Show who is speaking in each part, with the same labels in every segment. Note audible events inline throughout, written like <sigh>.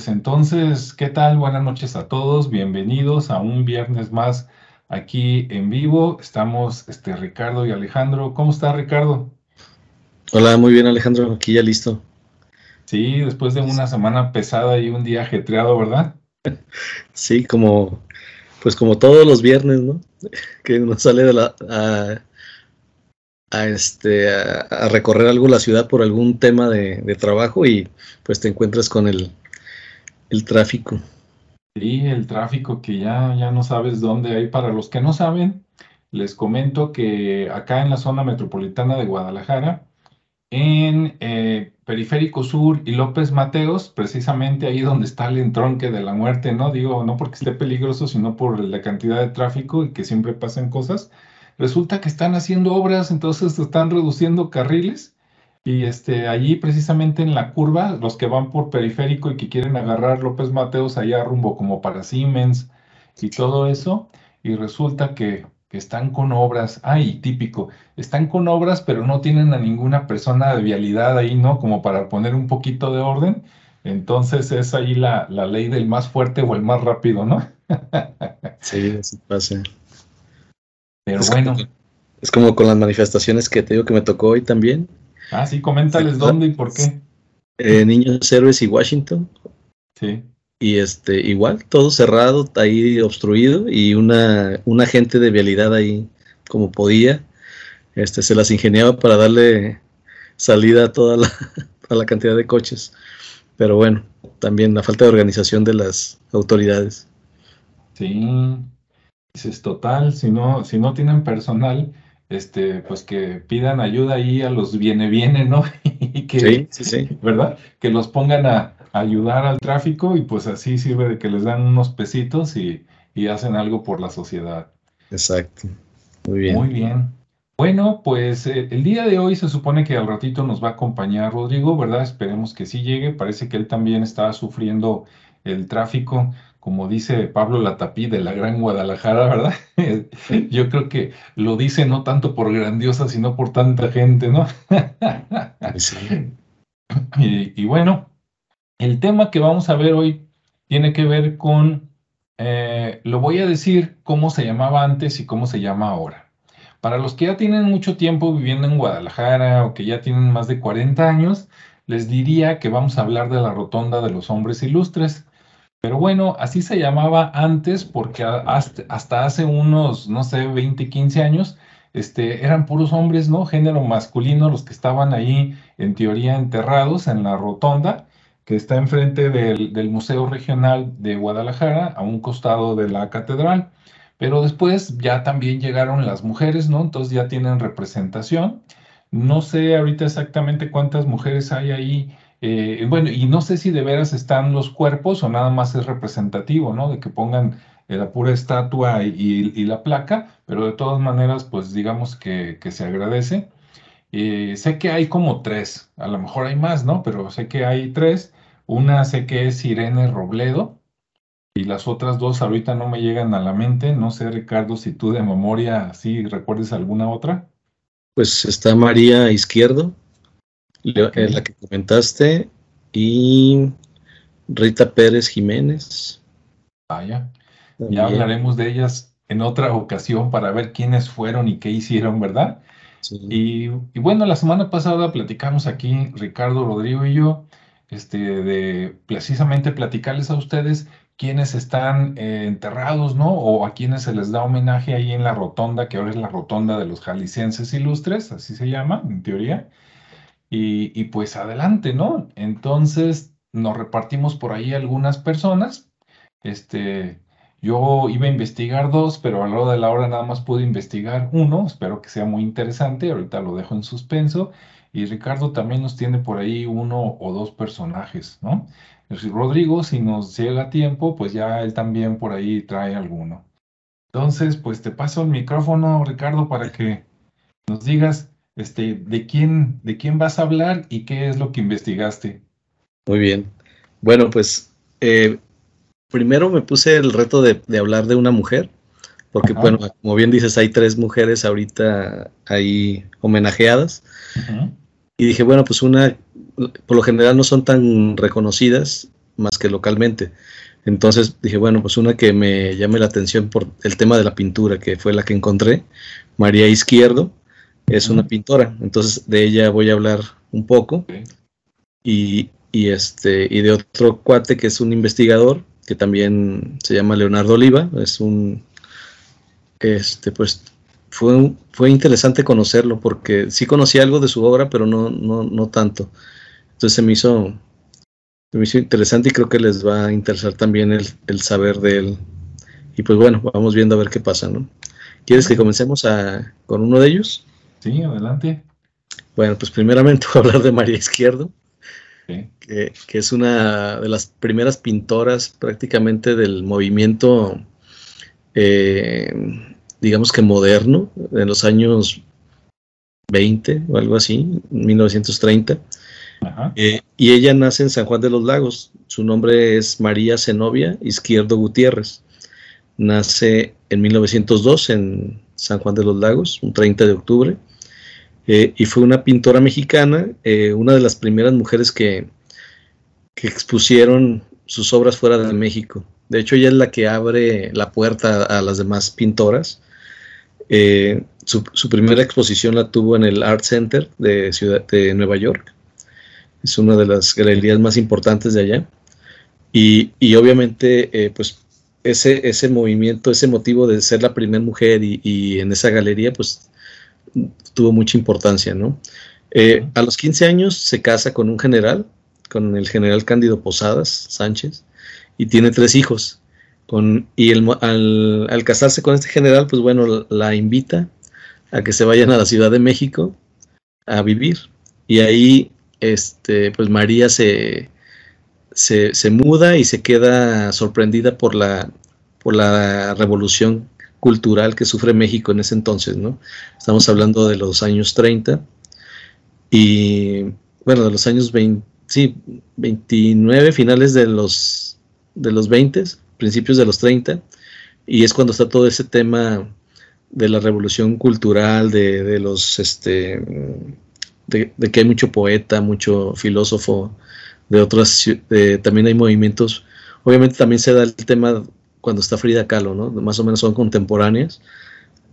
Speaker 1: pues entonces, ¿qué tal? Buenas noches a todos, bienvenidos a un viernes más aquí en vivo. Estamos este, Ricardo y Alejandro. ¿Cómo está Ricardo?
Speaker 2: Hola, muy bien Alejandro, aquí ya listo.
Speaker 1: Sí, después de una semana pesada y un día ajetreado, ¿verdad? <laughs>
Speaker 2: Sí, como pues como todos los viernes, ¿no? <laughs> Que uno sale de la, a, este, a, recorrer algo la ciudad por algún tema de, trabajo y pues te encuentras con el, el, tráfico.
Speaker 1: Sí, el tráfico que ya, ya no sabes dónde hay. Para los que no saben, les comento que acá en la zona metropolitana de Guadalajara, en eh, Periférico Sur y López Mateos, precisamente ahí donde está el entronque de la muerte, ¿no? Digo, no porque esté peligroso, sino por la cantidad de tráfico y que siempre pasan cosas. Resulta que están haciendo obras, entonces están reduciendo carriles y este, allí precisamente en la curva, los que van por periférico y que quieren agarrar López Mateos allá rumbo como para Siemens y todo eso, y resulta que que están con obras, ay, típico, están con obras, pero no tienen a ninguna persona de vialidad ahí, ¿no? Como para poner un poquito de orden. Entonces es ahí la, ley del más fuerte o el más rápido, ¿no? <laughs>
Speaker 2: sí, así pasa.
Speaker 1: Pero bueno.
Speaker 2: es como con las manifestaciones que te digo que me tocó hoy también.
Speaker 1: Ah, sí, coméntales dónde y por qué.
Speaker 2: Eh, Niños Héroes y Washington.
Speaker 1: Sí.
Speaker 2: Y este igual todo cerrado ahí obstruido y una un agente de vialidad ahí como podía este se las ingeniaba para darle salida a toda la, <laughs> a la cantidad de coches. Pero bueno también la falta de organización de las autoridades.
Speaker 1: Sí. Es total si no si no tienen personal este, pues que pidan ayuda ahí a los viene viene, ¿no? <laughs> y que,
Speaker 2: sí, sí, sí.
Speaker 1: ¿verdad? Que los pongan a, ayudar al tráfico y pues así sirve de que les dan unos pesitos y, hacen algo por la sociedad.
Speaker 2: Exacto. Muy bien.
Speaker 1: Muy bien. Bueno, pues eh, el día de hoy se supone que al ratito nos va a acompañar Rodrigo, ¿verdad? Esperemos que sí llegue. Parece que él también está sufriendo el tráfico, como dice Pablo Latapí de la Gran Guadalajara, ¿verdad? <laughs> Yo creo que lo dice no tanto por grandiosa, sino por tanta gente, ¿no? <laughs> Sí. y, bueno, el tema que vamos a ver hoy tiene que ver con, eh, lo voy a decir cómo se llamaba antes y cómo se llama ahora. Para los que ya tienen mucho tiempo viviendo en Guadalajara o que ya tienen más de 40 años, les diría que vamos a hablar de la rotonda de los hombres ilustres. Pero bueno, así se llamaba antes porque hasta, hace unos, no sé, 20, 15 años, este, eran puros hombres, ¿no? Género masculino los que estaban ahí en teoría enterrados en la rotonda que está enfrente del, Museo Regional de Guadalajara, a un costado de la catedral. Pero después ya también llegaron las mujeres, ¿no? Entonces ya tienen representación. No sé ahorita exactamente cuántas mujeres hay ahí. Eh, bueno, y no sé si de veras están los cuerpos o nada más es representativo, ¿no? De que pongan la pura estatua y, la placa, pero de todas maneras, pues digamos que, se agradece. Eh, sé que hay como tres, a lo mejor hay más, ¿no? Pero sé que hay tres. Una sé que es Irene Robledo y las otras dos ahorita no me llegan a la mente. No sé, Ricardo, si tú de memoria sí recuerdes alguna otra.
Speaker 2: Pues está María Izquierdo, la que comentaste, y Rita Pérez Jiménez.
Speaker 1: Vaya, ya hablaremos de ellas en otra ocasión para ver quiénes fueron y qué hicieron, ¿verdad? Y, y, bueno, la semana pasada platicamos aquí, Ricardo, Rodrigo y yo, este, de precisamente platicarles a ustedes quiénes están eh, enterrados, ¿no? O a quienes se les da homenaje ahí en la rotonda, que ahora es la rotonda de los jaliscienses ilustres, así se llama, en teoría. Y, pues adelante, ¿no? Entonces nos repartimos por ahí algunas personas. Este, yo iba a investigar dos, pero a lo largo de la hora nada más pude investigar uno. Espero que sea muy interesante. Ahorita lo dejo en suspenso. Y Ricardo también nos tiene por ahí uno o dos personajes, ¿no? Rodrigo, si nos llega tiempo, pues ya él también por ahí trae alguno. Entonces, pues te paso el micrófono, Ricardo, para que nos digas este, de quién, de quién vas a hablar y qué es lo que investigaste.
Speaker 2: Muy bien. Bueno, pues eh, primero me puse el reto de, hablar de una mujer, porque bueno, como bien dices, hay tres mujeres ahorita ahí homenajeadas. Y dije, bueno, pues una, por lo general no son tan reconocidas, más que localmente. Entonces dije, bueno, pues una que me llame la atención por el tema de la pintura, que fue la que encontré, María Izquierdo, es una pintora, entonces de ella voy a hablar un poco. Y, y, este, y de otro cuate que es un investigador, que también se llama Leonardo Oliva, es un, este, pues fue, fue interesante conocerlo porque sí conocí algo de su obra, pero no, no, no tanto. Entonces se me hizo me hizo interesante y creo que les va a interesar también el, saber de él. Y pues bueno, vamos viendo a ver qué pasa, ¿no? ¿Quieres que comencemos a, con uno de ellos?
Speaker 1: Sí, adelante.
Speaker 2: Bueno, pues primeramente <laughs> voy a hablar de María Izquierdo, que, es una de las primeras pintoras prácticamente del movimiento, eh, digamos que moderno, en los años 20 o algo así, 1930 eh, y ella nace en San Juan de los Lagos. Su nombre es María Zenobia Izquierdo Gutiérrez. Nace en 1902 en San Juan de los Lagos, un 30 de octubre. Eh, y fue una pintora mexicana, eh, una de las primeras mujeres que, que expusieron sus obras fuera de México. De hecho, ella es la que abre la puerta a las demás pintoras. su, su, primera exposición la tuvo en el Art Center de, Ciudad, de Nueva York es una de las galerías más importantes de allá. Y, y obviamente, eh, pues ese, ese movimiento, ese motivo de ser la primera mujer y, y, en esa galería, pues tuvo mucha importancia, ¿no? Eh, a los 15 años se casa con un general, con el general Cándido Posadas Sánchez, y tiene tres hijos. Con, y el, al, al, casarse con este general, pues bueno, la invita a que se vayan a la Ciudad de México a vivir. Y ahí este, pues María se, se, muda y se queda sorprendida por la, por la revolución cultural que sufre México en ese entonces, ¿no? Estamos hablando de los años 30 y, bueno, de los años 20, sí, 29, finales de los, de los 20, principios de los 30, y es cuando está todo ese tema de la revolución cultural, de, de los, este, de, que hay mucho poeta, mucho filósofo de otras, también hay movimientos, obviamente también se da el tema cuando está Frida Kahlo, ¿no? Más o menos son contemporáneas,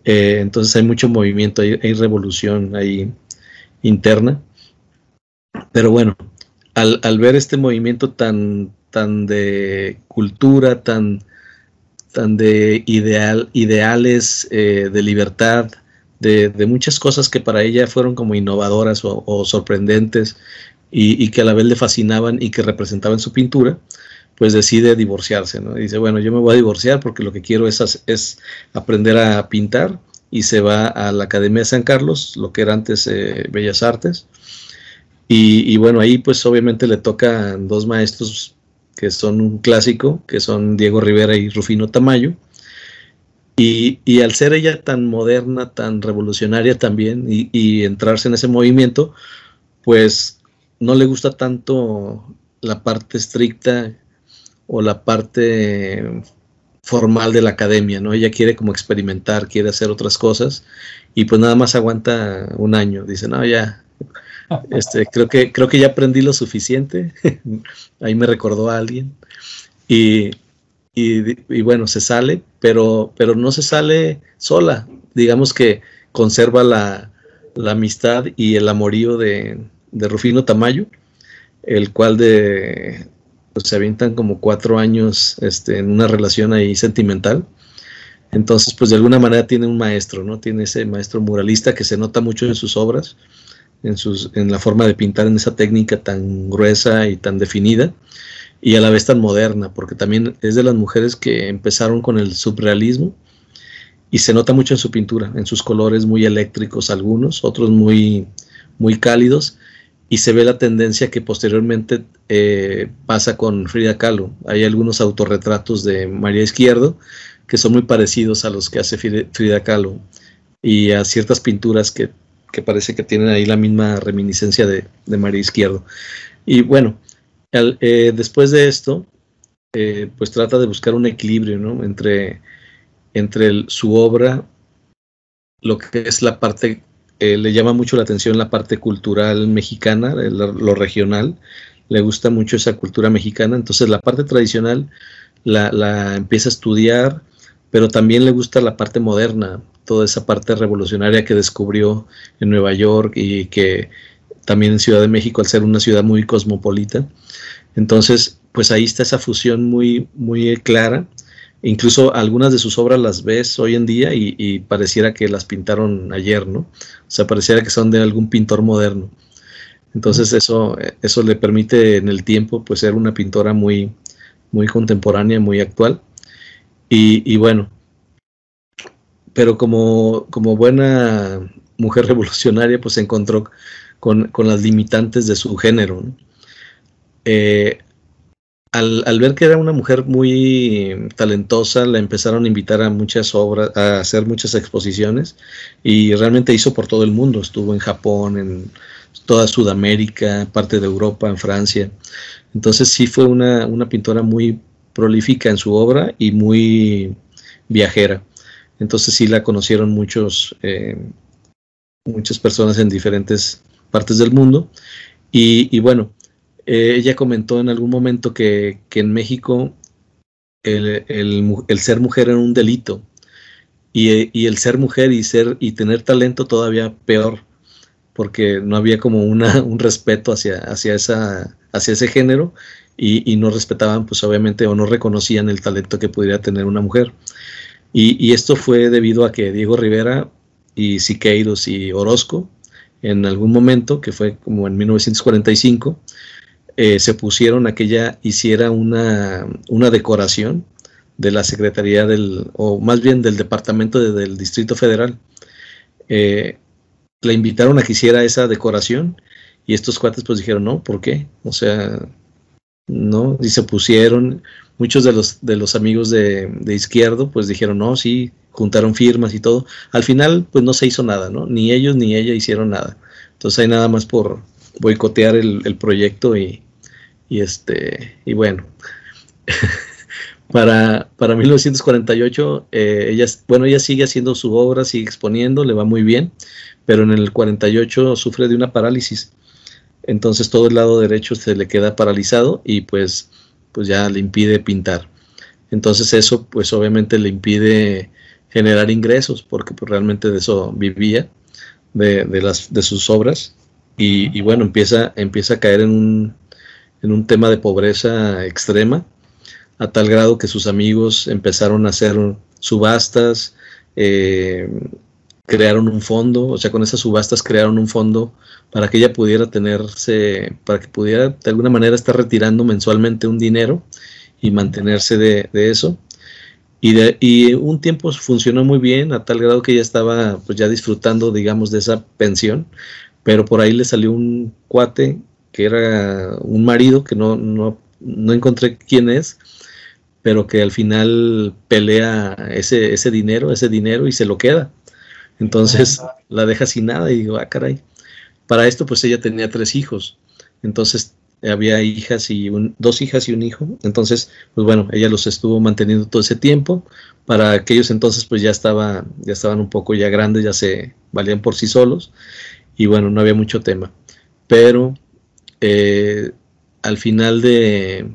Speaker 2: eh, entonces hay mucho movimiento, hay, revolución ahí interna, pero bueno, al, ver este movimiento tan, tan de cultura, tan, tan de ideal, ideales eh, de libertad, de, muchas cosas que para ella fueron como innovadoras o, sorprendentes y, que a la vez le fascinaban y que representaban su pintura, pues decide divorciarse, ¿no? Dice, bueno, yo me voy a divorciar porque lo que quiero es, es aprender a pintar y se va a la Academia de San Carlos, lo que era antes eh, Bellas Artes. Y, y, bueno, ahí pues obviamente le tocan dos maestros que son un clásico, que son Diego Rivera y Rufino Tamayo. Y, al ser ella tan moderna, tan revolucionaria también, y, entrarse en ese movimiento, pues no le gusta tanto la parte estricta o la parte formal de la academia, ¿no? Ella quiere como experimentar, quiere hacer otras cosas, y pues nada más aguanta un año. Dice, no, ya, este, creo que, creo que ya aprendí lo suficiente. <laughs> Ahí me recordó a alguien. Y, y, bueno, se sale, pero, pero no se sale sola. Digamos que conserva la, amistad y el amorío de, Rufino Tamayo, el cual de, pues, se avientan como cuatro años este, en una relación ahí sentimental. Entonces, pues de alguna manera tiene un maestro, ¿no? Tiene ese maestro muralista que se nota mucho en sus obras, en, sus, en la forma de pintar en esa técnica tan gruesa y tan definida y a la vez tan moderna, porque también es de las mujeres que empezaron con el surrealismo y se nota mucho en su pintura, en sus colores muy eléctricos algunos, otros muy, muy cálidos, y se ve la tendencia que posteriormente eh, pasa con Frida Kahlo. Hay algunos autorretratos de María Izquierdo que son muy parecidos a los que hace Frida Kahlo y a ciertas pinturas que, que parece que tienen ahí la misma reminiscencia de, de María Izquierdo. Y bueno, eh, después de esto, eh, pues trata de buscar un equilibrio ¿no? entre, entre su obra, lo que es la parte, eh, le llama mucho la atención la parte cultural mexicana, lo regional, le gusta mucho esa cultura mexicana, entonces la parte tradicional la, la empieza a estudiar, pero también le gusta la parte moderna, toda esa parte revolucionaria que descubrió en Nueva York y que también en Ciudad de México, al ser una ciudad muy cosmopolita. Entonces, pues ahí está esa fusión muy, muy clara. Incluso algunas de sus obras las ves hoy en día y, pareciera que las pintaron ayer, ¿no? O sea, pareciera que son de algún pintor moderno. Entonces eso, eso le permite en el tiempo pues ser una pintora muy, muy contemporánea, muy actual. Y, bueno, pero como, como buena mujer <laughs> revolucionaria pues se encontró con, las limitantes de su género. Eh, al, ver que era una mujer muy talentosa, la empezaron a invitar a muchas obras, a hacer muchas exposiciones y realmente hizo por todo el mundo. Estuvo en Japón, en toda Sudamérica, parte de Europa, en Francia. Entonces sí fue una, pintora muy prolífica en su obra y muy viajera. Entonces sí la conocieron muchos, eh, muchas personas en diferentes partes del mundo. Y, bueno, eh, ella comentó en algún momento que, en México el, ser mujer era un delito y, el ser mujer y, ser, y tener talento todavía peor, porque no había como una, <laughs> un respeto hacia, hacia, esa, hacia ese género y, no respetaban, pues obviamente, o no reconocían el talento que pudiera tener una mujer. Y, y esto fue debido a que Diego Rivera y Siqueiros y Orozco en algún momento, que fue como en 1945, eh, se pusieron a que ella hiciera una, una, decoración de la Secretaría del, o más bien del Departamento del Distrito Federal. Eh, la invitaron a que hiciera esa decoración y estos cuates pues dijeron, no, ¿por qué? O sea, no, y se pusieron, muchos de los, de los amigos de, de izquierdo pues dijeron, no, sí, juntaron firmas y todo. Al final, pues no se hizo nada, ¿no? Ni ellos ni ella hicieron nada. Entonces hay nada más por boicotear el, proyecto y, este, y bueno. <laughs> para, para 1948, eh, ella, bueno, ella sigue haciendo su obra, sigue exponiendo, le va muy bien, pero en el 48 sufre de una parálisis. Entonces todo el lado derecho se le queda paralizado y pues, pues ya le impide pintar. Entonces eso pues obviamente le impide generar ingresos, porque pues, realmente de eso vivía, de, las, de sus obras, y, bueno, empieza, empieza a caer en un, en un tema de pobreza extrema, a tal grado que sus amigos empezaron a hacer subastas, eh, crearon un fondo, o sea, con esas subastas crearon un fondo para que ella pudiera tenerse, para que pudiera de alguna manera estar retirando mensualmente un dinero y mantenerse de, de eso. Y, de, y un tiempo funcionó muy bien, a tal grado que ella estaba pues ya disfrutando, digamos, de esa pensión, pero por ahí le salió un cuate que era un marido, que no, no, no encontré quién es, pero que al final pelea ese, ese dinero, ese dinero y se lo queda. Entonces la deja sin nada y digo, ah, caray. Para esto pues ella tenía tres hijos. Entonces había hijas y dos hijas y un hijo. Entonces, pues bueno, ella los estuvo manteniendo todo ese tiempo. Para aquellos entonces, pues ya estaba, ya estaban un poco ya grandes, ya se valían por sí solos. Y bueno, no había mucho tema. Pero eh, al final de,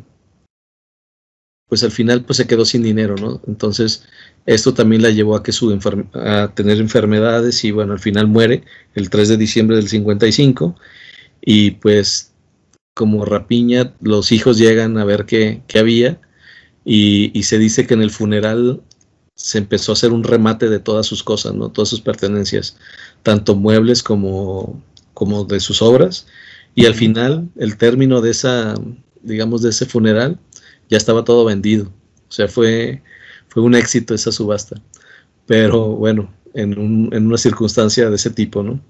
Speaker 2: pues al final pues se quedó sin dinero, ¿no? Entonces esto también la llevó a que su a tener enfermedades y bueno, al final muere el 3 de diciembre del 55 y pues como rapiña, los hijos llegan a ver qué, había y, se dice que en el funeral se empezó a hacer un remate de todas sus cosas, ¿no? todas sus pertenencias, tanto muebles como, como de sus obras. Y al final, el término de esa, digamos, de ese funeral, ya estaba todo vendido. O sea, fue, fue un éxito esa subasta. Pero bueno, en, un, en una circunstancia de ese tipo, ¿no?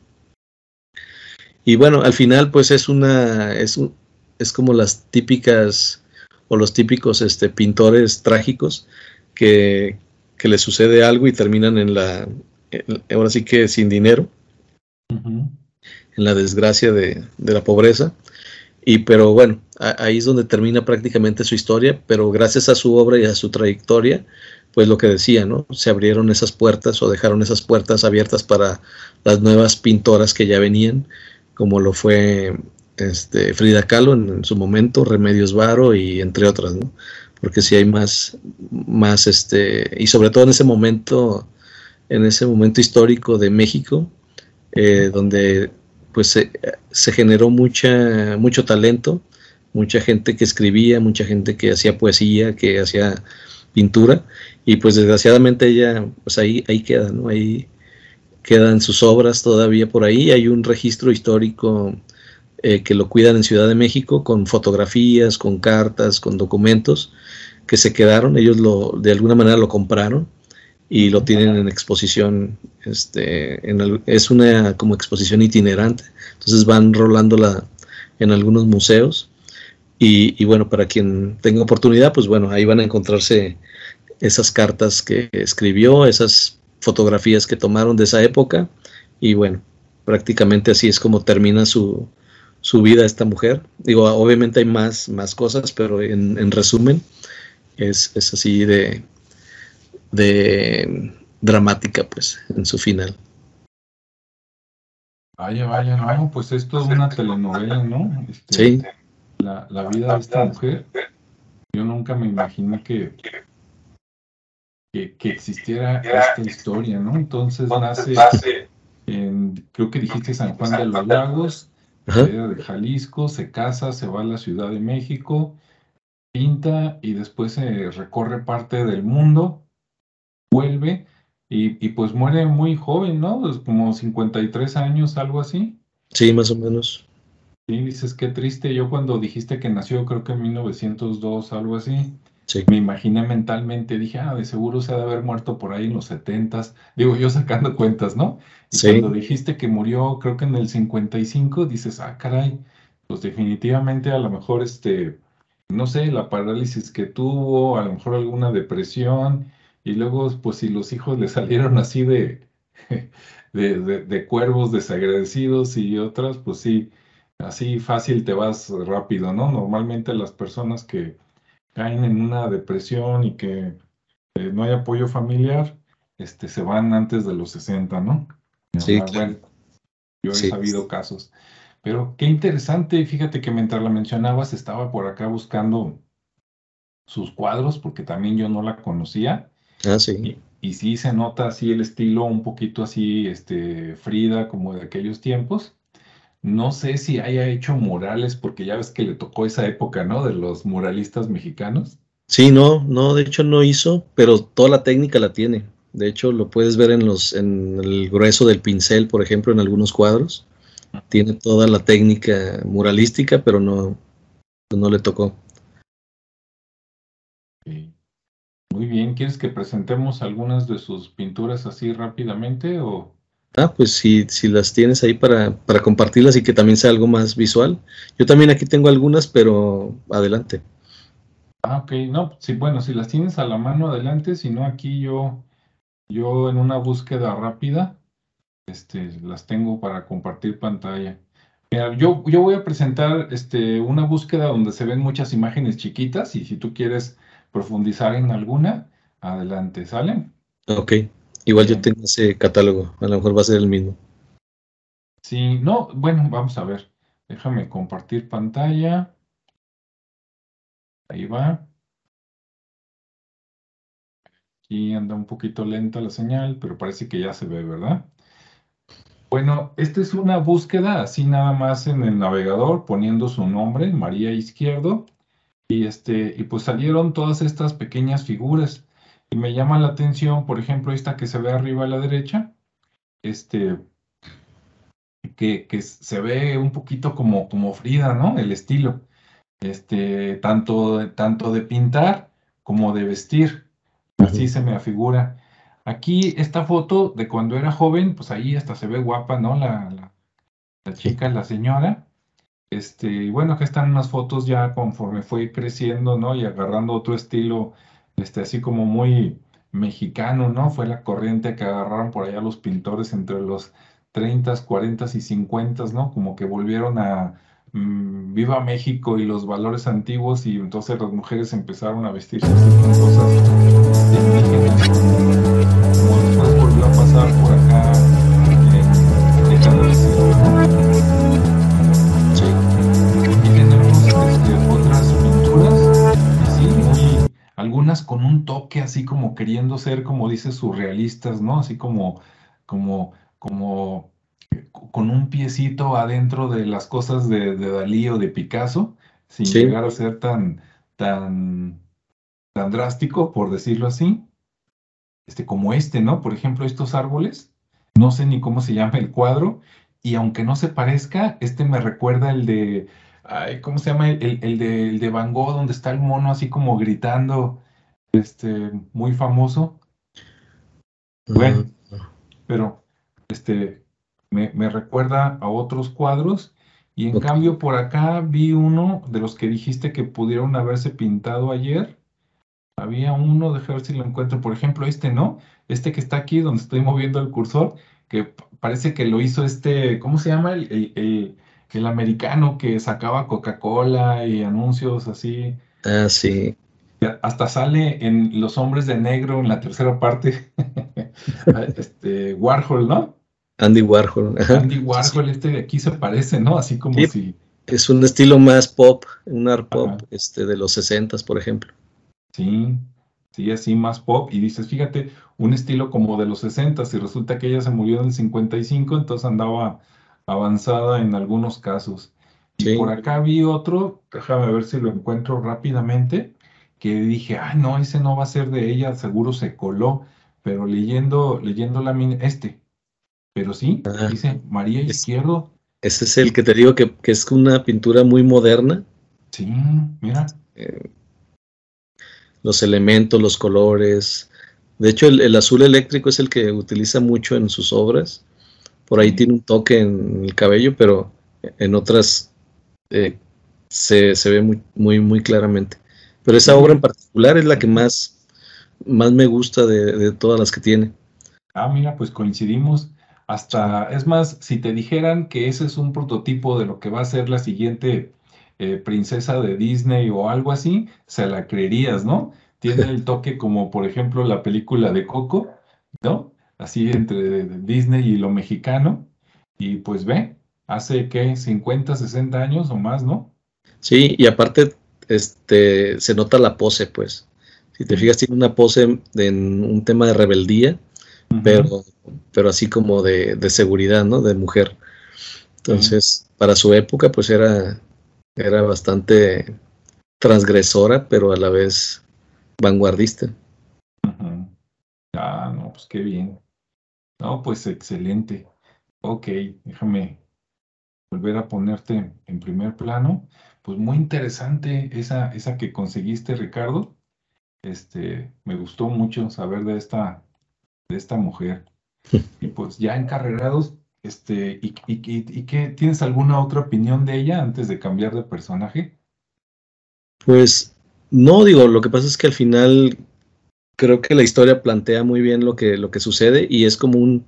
Speaker 2: Y bueno, al final pues es una, es, es como las típicas o los típicos este, pintores trágicos que, que les sucede algo y terminan en la, ahora sí que sin dinero, en la desgracia de, de, la pobreza. Y pero bueno, ahí es donde termina prácticamente su historia, pero gracias a su obra y a su trayectoria, pues lo que decía, ¿no? Se abrieron esas puertas o dejaron esas puertas abiertas para las nuevas pintoras que ya venían como lo fue este, Frida Kahlo en, su momento, Remedios Varo y entre otras, ¿no? Porque si hay más, más, este, y sobre todo en ese momento, en ese momento histórico de México, eh, donde pues se, generó mucha, mucho talento, mucha gente que escribía, mucha gente que hacía poesía, que hacía pintura, y pues desgraciadamente ella, pues ahí, ahí queda, ¿no? Ahí quedan sus obras todavía por ahí, hay un registro histórico eh, que lo cuidan en Ciudad de México con fotografías, con cartas, con documentos que se quedaron, ellos lo, de alguna manera lo compraron y lo tienen en exposición, este, en es una como exposición itinerante, entonces van rolándola en algunos museos y, bueno, para quien tenga oportunidad, pues bueno, ahí van a encontrarse esas cartas que escribió, esas fotografías que tomaron de esa época y bueno, prácticamente así es como termina su, su vida esta mujer. Digo, obviamente hay más, más cosas, pero en, resumen es, es, así de, de dramática, pues, en su final.
Speaker 1: Vaya, vaya, no, pues esto es una telenovela, ¿no?
Speaker 2: Este, sí
Speaker 1: la, vida de esta mujer, yo nunca me imaginé que, que, existiera esta historia, ¿no? Entonces nace en, creo que dijiste San Juan de los Lagos, de Jalisco, se casa, se va a la Ciudad de México, pinta y después se recorre parte del mundo, vuelve y, y pues muere muy joven, ¿no? Como 53 años, algo así.
Speaker 2: Sí, más o menos.
Speaker 1: Sí, dices qué triste. Yo cuando dijiste que nació, creo que en 1902, algo así,
Speaker 2: sí.
Speaker 1: me imaginé mentalmente, dije, ah, de seguro se ha de haber muerto por ahí en los 70s. Digo, yo sacando <laughs> cuentas, ¿no? Y
Speaker 2: sí.
Speaker 1: cuando dijiste que murió, creo que en el 55, dices, ah, caray, pues definitivamente a lo mejor, este, no sé, la parálisis que tuvo, a lo mejor alguna depresión, y luego, pues si los hijos le salieron así de, <laughs> de, de, de cuervos desagradecidos y otras, pues sí así fácil te vas rápido, ¿no? Normalmente las personas que caen en una depresión y que eh, no hay apoyo familiar, este, se van antes de los 60, ¿no?
Speaker 2: Sí,
Speaker 1: Bueno, yo he sabido casos. Pero qué interesante, fíjate que mientras la mencionabas estaba por acá buscando sus cuadros, porque también yo no la conocía.
Speaker 2: Ah, sí.
Speaker 1: Y, y sí se nota así el estilo un poquito así, este, Frida, como de aquellos tiempos. No sé si haya hecho murales, porque ya ves que le tocó esa época, ¿no? De los muralistas mexicanos.
Speaker 2: Sí, no, no, de hecho no hizo, pero toda la técnica la tiene. De hecho, lo puedes ver en los, en el grueso del pincel, por ejemplo, en algunos cuadros. Tiene toda la técnica muralística, pero no, no le tocó.
Speaker 1: Muy bien, ¿quieres que presentemos algunas de sus pinturas así rápidamente o?
Speaker 2: Ah, pues si, si las tienes ahí para, para compartirlas y que también sea algo más visual. Yo también aquí tengo algunas, pero adelante.
Speaker 1: Ah, ok, no, sí, bueno, si las tienes a la mano, adelante, si no, aquí yo, yo en una búsqueda rápida, este, las tengo para compartir pantalla. Mira, yo, yo voy a presentar este, una búsqueda donde se ven muchas imágenes chiquitas y si tú quieres profundizar en alguna, adelante, ¿sale?
Speaker 2: Ok. Igual yo tengo ese catálogo, a lo mejor va a ser el mismo.
Speaker 1: Sí, no, bueno, vamos a ver. Déjame compartir pantalla. Ahí va. Aquí anda un poquito lenta la señal, pero parece que ya se ve, ¿verdad? Bueno, esta es una búsqueda así nada más en el navegador, poniendo su nombre, María Izquierdo, y este, y pues salieron todas estas pequeñas figuras. Y me llama la atención, por ejemplo, esta que se ve arriba a la derecha, este, que, que se ve un poquito como, como Frida, ¿no? El estilo, este, tanto, tanto de pintar como de vestir, así se me afigura. Aquí esta foto de cuando era joven, pues ahí hasta se ve guapa, ¿no? La, la, la chica, la señora. Este, y bueno, acá están unas fotos ya conforme fue creciendo, ¿no? Y agarrando otro estilo este, así como muy mexicano, ¿no? Fue la corriente que agarraron por allá los pintores entre los 30, 40 y 50, ¿no? Como que volvieron a mm, Viva México y los valores antiguos y entonces las mujeres empezaron a vestirse así con cosas toque así como queriendo ser, como dices, surrealistas, ¿no? Así como, como, como con un piecito adentro de las cosas de, Dalí o de Picasso, sin llegar a ser tan, tan, tan drástico, por decirlo así, este, como este, ¿no? Por ejemplo, estos árboles, no sé ni cómo se llama el cuadro, y aunque no se parezca, este me recuerda el de, ¿cómo se llama? El, el, de, el de Van Gogh, donde está el mono así como gritando, este, muy famoso. Bueno, pero, este, me, recuerda a otros cuadros. Y en cambio, por acá vi uno de los que dijiste que pudieron haberse pintado ayer. Había uno, déjame ver si lo encuentro. Por ejemplo, este, ¿no? Este que está aquí, donde estoy moviendo el cursor, que parece que lo hizo este, ¿cómo se llama? El, el, americano que sacaba Coca-Cola y anuncios así.
Speaker 2: Ah, sí.
Speaker 1: Hasta sale en Los Hombres de Negro en la tercera parte. <laughs> este, Warhol, ¿no?
Speaker 2: Andy Warhol.
Speaker 1: Andy Warhol, este de aquí se parece, ¿no? Así como si.
Speaker 2: Es un estilo más pop, un art pop este, de los 60 por ejemplo.
Speaker 1: Sí, sí, así más pop. Y dices, fíjate, un estilo como de los 60 y resulta que ella se murió en el 55, entonces andaba avanzada en algunos casos. Y por acá vi otro, déjame ver si lo encuentro rápidamente, que dije, ay, no, ese no va a ser de ella, seguro se coló, pero leyendo, leyendo la este, pero sí, ah, dice María Izquierdo.
Speaker 2: Ese es el que te digo que, es una pintura muy moderna.
Speaker 1: Sí, mira.
Speaker 2: Eh, los elementos, los colores. De hecho, el, azul eléctrico es el que utiliza mucho en sus obras. Por ahí tiene un toque en el cabello, pero en otras eh, se, ve muy, muy, muy claramente. Pero esa obra en particular es la que más, más me gusta de, de todas las que tiene.
Speaker 1: Ah, mira, pues coincidimos. Hasta, es más, si te dijeran que ese es un prototipo de lo que va a ser la siguiente eh, princesa de Disney o algo así, se la creerías, ¿no? Tiene el toque como, por ejemplo, la película de Coco, ¿no? Así entre Disney y lo mexicano. Y pues ve, hace que 50, 60 años o más, ¿no?
Speaker 2: Sí, y aparte, este, se nota la pose, pues. Si te fijas, tiene una pose en un tema de rebeldía, pero pero así como de, seguridad, ¿no? De mujer. Entonces, para su época, pues era, era bastante transgresora, pero a la vez vanguardista.
Speaker 1: Ah, no, pues qué bien. No, pues excelente. Ok, déjame volver a ponerte en primer plano. Pues muy interesante esa, esa que conseguiste, Ricardo. Este, me gustó mucho saber de esta, de esta mujer. <laughs> Y pues ya encarrerados, este, ¿y, y, qué, tienes alguna otra opinión de ella antes de cambiar de personaje?
Speaker 2: Pues no, digo, lo que pasa es que al final creo que la historia plantea muy bien lo que, lo que sucede y es como un,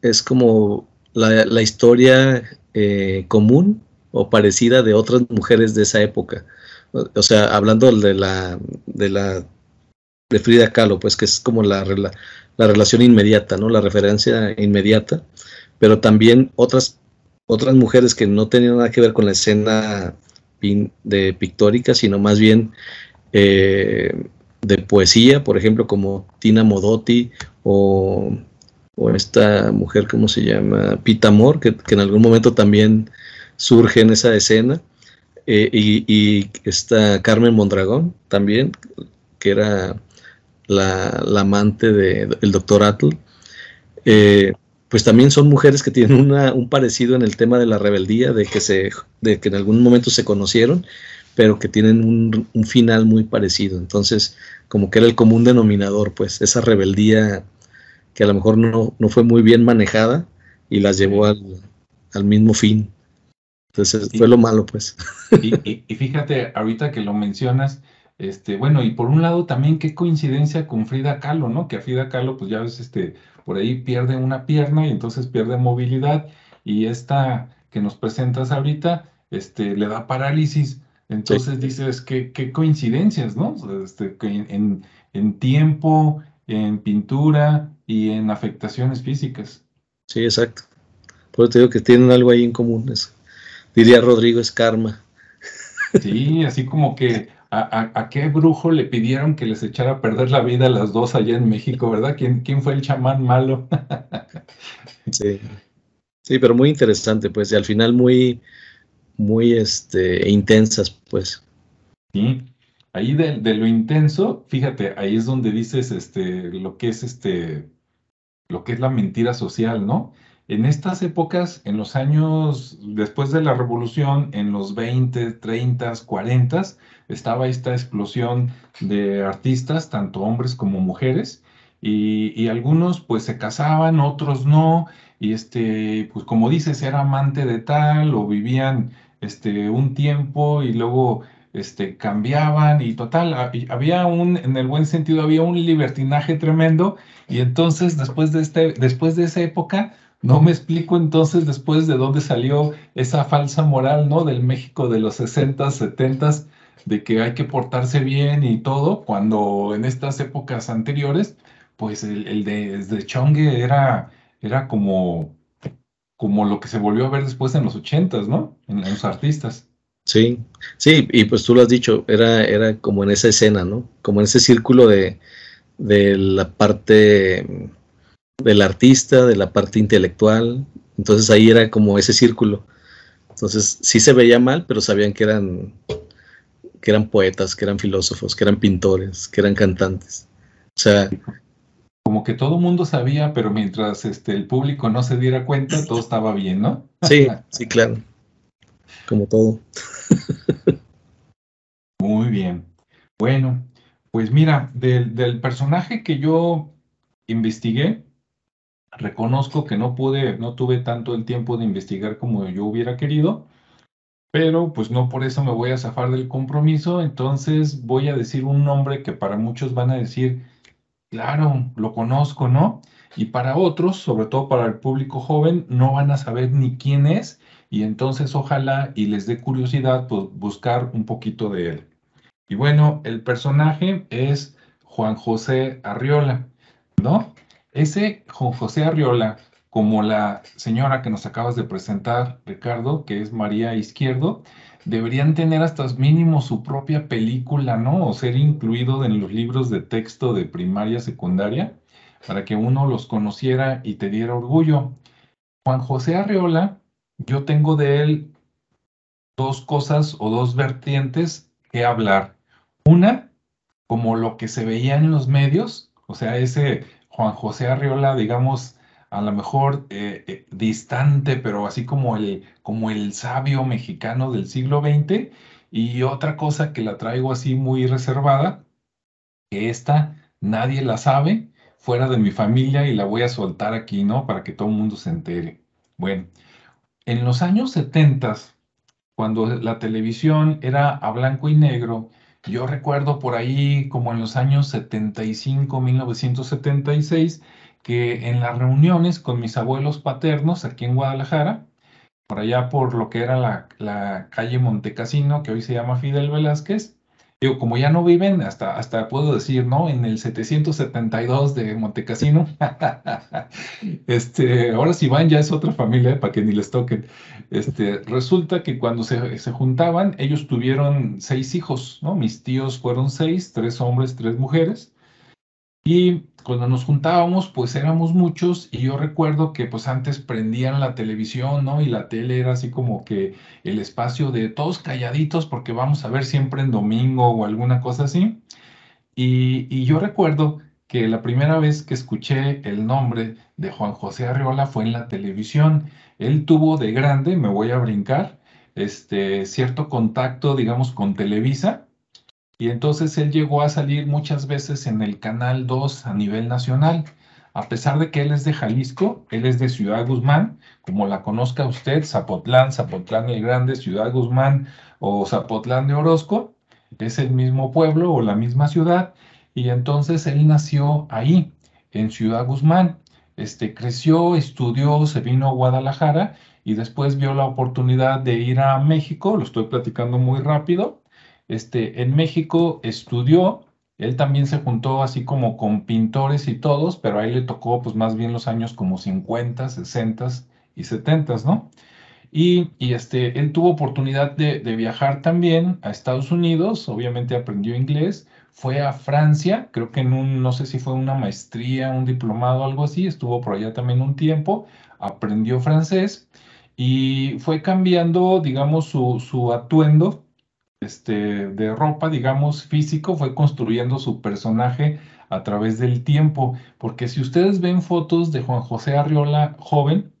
Speaker 2: es como la, historia eh, común o parecida de otras mujeres de esa época. O sea, hablando de la, de la, de Frida Kahlo, pues que es como la, la relación inmediata, ¿no? La referencia inmediata, pero también otras, otras mujeres que no tenían nada que ver con la escena de pictórica, sino más bien eh, de poesía, por ejemplo, como Tina Modotti o, esta mujer, ¿cómo se llama? Pita Amor, que, en algún momento también surge en esa escena, eh, y, y, esta Carmen Mondragón también, que era la, amante del doctor Atle, eh, pues también son mujeres que tienen un parecido en el tema de la rebeldía, de que, se, de que en algún momento se conocieron, pero que tienen un, final muy parecido. Entonces, como que era el común denominador, pues esa rebeldía que a lo mejor no, fue muy bien manejada y las llevó al, mismo fin. Entonces, fue lo malo, pues.
Speaker 1: y, fíjate, ahorita que lo mencionas, este, bueno, y por un lado también qué coincidencia con Frida Kahlo, ¿no? Que a Frida Kahlo, pues ya ves, este, por ahí pierde una pierna y entonces pierde movilidad y esta que nos presentas ahorita, este, le da parálisis. Entonces dices, qué, qué coincidencias, ¿no? Este, en, en tiempo, en pintura y en afectaciones físicas.
Speaker 2: Sí, exacto. Por eso te digo que tienen algo ahí en común. Diría Rodrigo, es karma.
Speaker 1: Sí, así como que a, qué brujo le pidieron que les echara a perder la vida a las dos allá en México, ¿verdad? ¿Quién, quién fue el chamán malo? <laughs>
Speaker 2: sí. Sí, pero muy interesante, pues, y al final muy, muy este, intensas, pues.
Speaker 1: Sí, ahí de, de, lo intenso, fíjate, ahí es donde dices este, lo que es este, lo que es la mentira social, ¿no? En estas épocas, en los años después de la revolución, en los 20, 30, 40, estaba esta explosión de artistas, tanto hombres como mujeres, y, y, algunos pues se casaban, otros no, y este, pues como dices, era amante de tal, o vivían este, un tiempo y luego este, cambiaban, y total, había un, en el buen sentido, había un libertinaje tremendo, y entonces después de, este, después de esa época, no me explico entonces después de dónde salió esa falsa moral, ¿no? Del México de los 60, 70, de que hay que portarse bien y todo, cuando en estas épocas anteriores, pues el, de, de Chongue era, era como, como lo que se volvió a ver después en los 80, ¿no? En, los artistas.
Speaker 2: Sí, sí, y pues tú lo has dicho, era, era como en esa escena, ¿no? Como en ese círculo de, de la parte del artista, de la parte intelectual. Entonces ahí era como ese círculo. Entonces sí se veía mal, pero sabían que eran, que eran poetas, que eran filósofos, que eran pintores, que eran cantantes. O sea,
Speaker 1: como que todo el mundo sabía, pero mientras este, el público no se diera cuenta, todo estaba bien, ¿no?
Speaker 2: Sí, sí, claro. Como todo.
Speaker 1: Muy bien. Bueno, pues mira, del, del personaje que yo investigué, Reconozco que no pude, no tuve tanto el tiempo de investigar como yo hubiera querido, pero pues no por eso me voy a zafar del compromiso, entonces voy a decir un nombre que para muchos van a decir, claro, lo conozco, ¿no? Y para otros, sobre todo para el público joven, no van a saber ni quién es y entonces ojalá y les dé curiosidad pues, buscar un poquito de él. Y bueno, el personaje es Juan José Arriola, ¿no? Ese Juan José Arriola, como la señora que nos acabas de presentar, Ricardo, que es María Izquierdo, deberían tener hasta mínimo su propia película, ¿no? O ser incluido en los libros de texto de primaria, secundaria, para que uno los conociera y te diera orgullo. Juan José Arriola, yo tengo de él dos cosas o dos vertientes que hablar. Una, como lo que se veía en los medios, o sea, ese Juan José Arriola, digamos, a lo mejor eh, eh, distante, pero así como el, como el sabio mexicano del siglo XX. Y otra cosa que la traigo así muy reservada, que esta nadie la sabe fuera de mi familia y la voy a soltar aquí, ¿no? Para que todo el mundo se entere. Bueno, en los años 70, cuando la televisión era a blanco y negro, yo recuerdo por ahí, como en los años 75, 1976, que en las reuniones con mis abuelos paternos aquí en Guadalajara, por allá por lo que era la, la calle Montecasino, que hoy se llama Fidel Velázquez, Digo, como ya no viven, hasta, hasta puedo decir, ¿no? En el 772 de Montecasino. <laughs> este, ahora si van ya es otra familia para que ni les toquen. Este, resulta que cuando se, se, juntaban, ellos tuvieron seis hijos, ¿no? Mis tíos fueron seis, tres hombres, tres mujeres. Y cuando nos juntábamos, pues éramos muchos y yo recuerdo que pues antes prendían la televisión, ¿no? Y la tele era así como que el espacio de todos calladitos porque vamos a ver siempre en domingo o alguna cosa así. Y, yo recuerdo que la primera vez que escuché el nombre de Juan José Arriola fue en la televisión. Él tuvo de grande, me voy a brincar, este cierto contacto, digamos, con Televisa y entonces él llegó a salir muchas veces en el Canal 2 a nivel nacional. A pesar de que él es de Jalisco, él es de Ciudad Guzmán, como la conozca usted, Zapotlán, Zapotlán el Grande, Ciudad Guzmán o Zapotlán de Orozco, es el mismo pueblo o la misma ciudad, y entonces él nació ahí, en Ciudad Guzmán. Este, creció, estudió, se vino a Guadalajara y después vio la oportunidad de ir a México, lo estoy platicando muy rápido, este, en México estudió, él también se juntó así como con pintores y todos, pero a él le tocó pues más bien los años como 50, 60 y 70, ¿no? Y, este, él tuvo oportunidad de, viajar también a Estados Unidos, obviamente aprendió inglés, fue a Francia, creo que en un, no sé si fue una maestría, un diplomado, algo así, estuvo por allá también un tiempo, aprendió francés y fue cambiando, digamos, su atuendo este, de ropa, digamos, físico, fue construyendo su personaje a través del tiempo, porque si ustedes ven fotos de Juan José Arriola joven,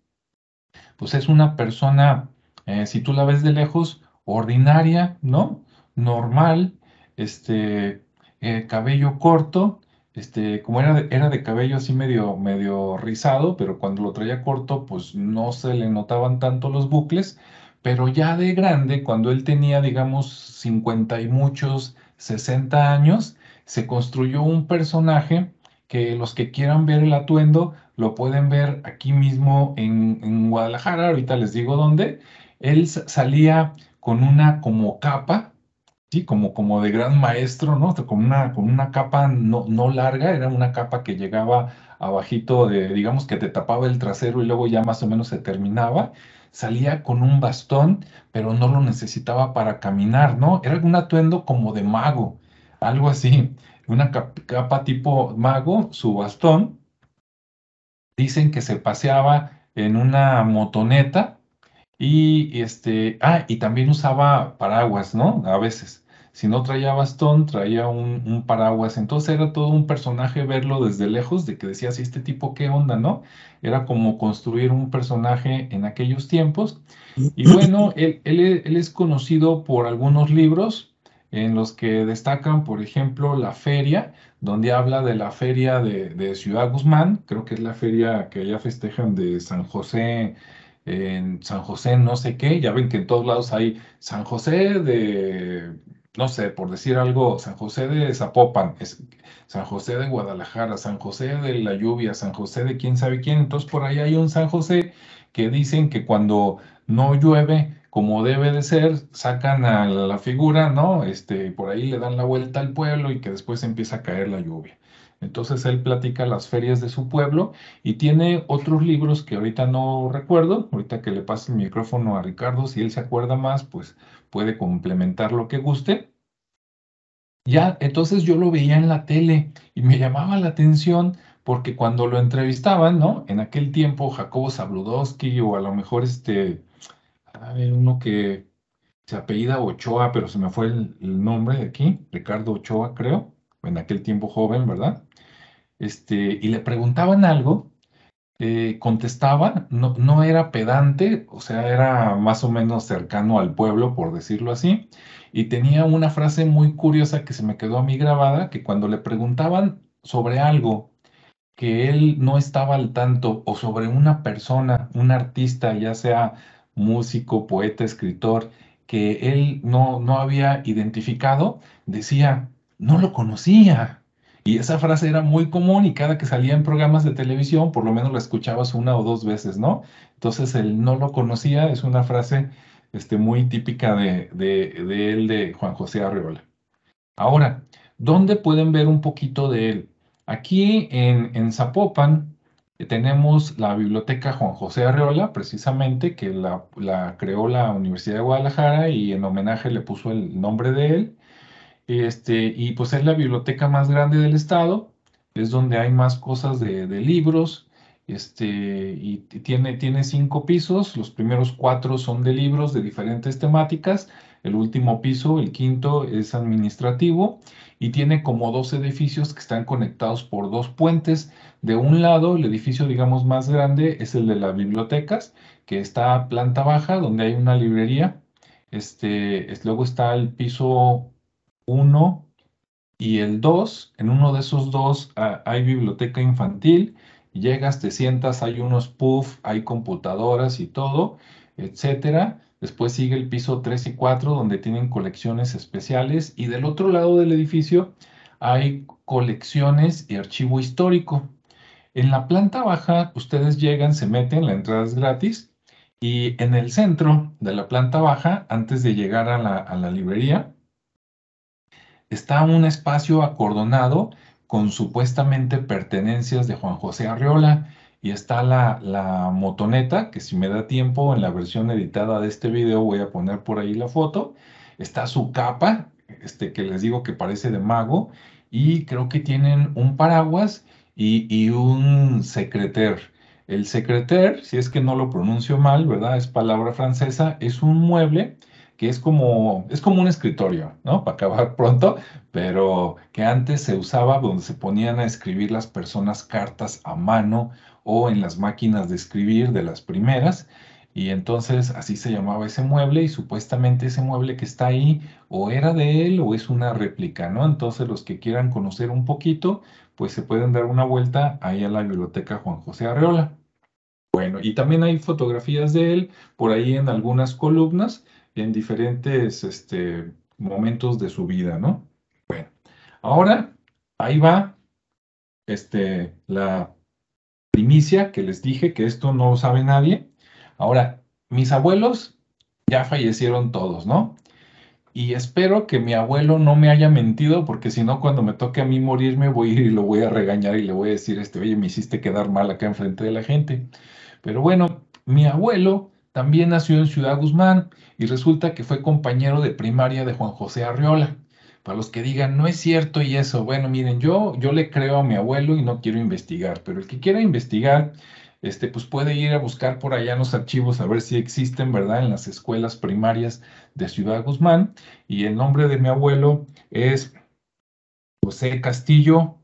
Speaker 1: pues es una persona, eh, si tú la ves de lejos, ordinaria, ¿no? Normal, este, eh, cabello corto, este, como era de, era de cabello así medio, medio rizado, pero cuando lo traía corto, pues no se le notaban tanto los bucles, pero ya de grande, cuando él tenía, digamos, 50 y muchos, 60 años, se construyó un personaje que los que quieran ver el atuendo lo pueden ver aquí mismo en, Guadalajara, ahorita les digo dónde. Él salía con una como capa, ¿sí? Como, como de gran maestro, ¿no? Con una, con una capa no, no larga, era una capa que llegaba abajito de, digamos que te tapaba el trasero y luego ya más o menos se terminaba. Salía con un bastón, pero no lo necesitaba para caminar, ¿no? Era un atuendo como de mago, algo así. Una capa tipo mago, su bastón, dicen que se paseaba en una motoneta y este, ah, y también usaba paraguas, ¿no? A veces. Si no traía bastón, traía un, paraguas. Entonces era todo un personaje verlo desde lejos, de que decías, ¿y este tipo qué onda, no? Era como construir un personaje en aquellos tiempos. Y bueno, <clears throat> él, él es conocido por algunos libros en los que destacan, por ejemplo, la feria, donde habla de la feria de, Ciudad Guzmán, creo que es la feria que allá festejan de San José, en San José no sé qué, ya ven que en todos lados hay San José de, no sé, por decir algo, San José de Zapopan, San José de Guadalajara, San José de la lluvia, San José de quién sabe quién, entonces por ahí hay un San José que dicen que cuando no llueve, como debe de ser, sacan a la figura, ¿no? Este, por ahí le dan la vuelta al pueblo y que después empieza a caer la lluvia. Entonces él platica las ferias de su pueblo y tiene otros libros que ahorita no recuerdo. Ahorita que le pase el micrófono a Ricardo, si él se acuerda más, pues puede complementar lo que guste. Ya, entonces yo lo veía en la tele y me llamaba la atención porque cuando lo entrevistaban, ¿no? En aquel tiempo Jacobo Zabludowski o a lo mejor este a ver, uno que se apellida Ochoa, pero se me fue el, nombre de aquí, Ricardo Ochoa, creo, en aquel tiempo joven, ¿verdad? Este, y le preguntaban algo, eh, contestaba, no, no era pedante, o sea, era más o menos cercano al pueblo, por decirlo así, y tenía una frase muy curiosa que se me quedó a mí grabada, que cuando le preguntaban sobre algo que él no estaba al tanto o sobre una persona, un artista, ya sea músico, poeta, escritor, que él no, no había identificado, decía, no lo conocía. Y esa frase era muy común y cada que salía en programas de televisión, por lo menos la escuchabas una o dos veces, ¿no? Entonces el no lo conocía es una frase este, muy típica de, de él, de Juan José Arreola. Ahora, ¿dónde pueden ver un poquito de él? Aquí en, en Zapopan, tenemos la biblioteca Juan José Arreola, precisamente, que la, creó la Universidad de Guadalajara y en homenaje le puso el nombre de él. Este, y pues es la biblioteca más grande del estado, es donde hay más cosas de, libros, este, y tiene, tiene cinco pisos, los primeros cuatro son de libros de diferentes temáticas, el último piso, el quinto, es administrativo y tiene como dos edificios que están conectados por dos puentes. De un lado, el edificio, digamos, más grande es el de las bibliotecas, que está a planta baja, donde hay una librería. Este, luego está el piso 1 y el 2. En uno de esos dos ah, hay biblioteca infantil. Llegas, te sientas, hay unos puff, hay computadoras y todo, etcétera. Después sigue el piso 3 y 4 donde tienen colecciones especiales y del otro lado del edificio hay colecciones y archivo histórico. En la planta baja ustedes llegan, se meten, la entrada es gratis y en el centro de la planta baja, antes de llegar a la, a la librería, está un espacio acordonado con supuestamente pertenencias de Juan José Arriola y está la, motoneta, que si me da tiempo en la versión editada de este video voy a poner por ahí la foto. Está su capa, este, que les digo que parece de mago, y creo que tienen un paraguas y, y un secreter. El secreter, si es que no lo pronuncio mal, ¿verdad? Es palabra francesa, es un mueble que es como, es como un escritorio, ¿no? Para acabar <laughs> pronto, pero que antes se usaba donde se ponían a escribir las personas cartas a mano o en las máquinas de escribir de las primeras. Y entonces así se llamaba ese mueble y supuestamente ese mueble que está ahí o era de él o es una réplica, ¿no? Entonces los que quieran conocer un poquito, pues se pueden dar una vuelta ahí a la biblioteca Juan José Arreola. Bueno, y también hay fotografías de él por ahí en algunas columnas, en diferentes este, momentos de su vida, ¿no? Bueno, ahora ahí va este, la primicia que les dije que esto no sabe nadie. Ahora, mis abuelos ya fallecieron todos, ¿no? Y espero que mi abuelo no me haya mentido, porque si no, cuando me toque a mí morirme, voy a ir y lo voy a regañar y le voy a decir, este, oye, me hiciste quedar mal acá enfrente de la gente. Pero bueno, mi abuelo también nació en Ciudad Guzmán y resulta que fue compañero de primaria de Juan José Arriola. Para los que digan, no es cierto y eso, bueno, miren, yo, yo le creo a mi abuelo y no quiero investigar, pero el que quiera investigar, este, pues puede ir a buscar por allá en los archivos a ver si existen, ¿verdad? En las escuelas primarias de Ciudad Guzmán. Y el nombre de mi abuelo es José Castillo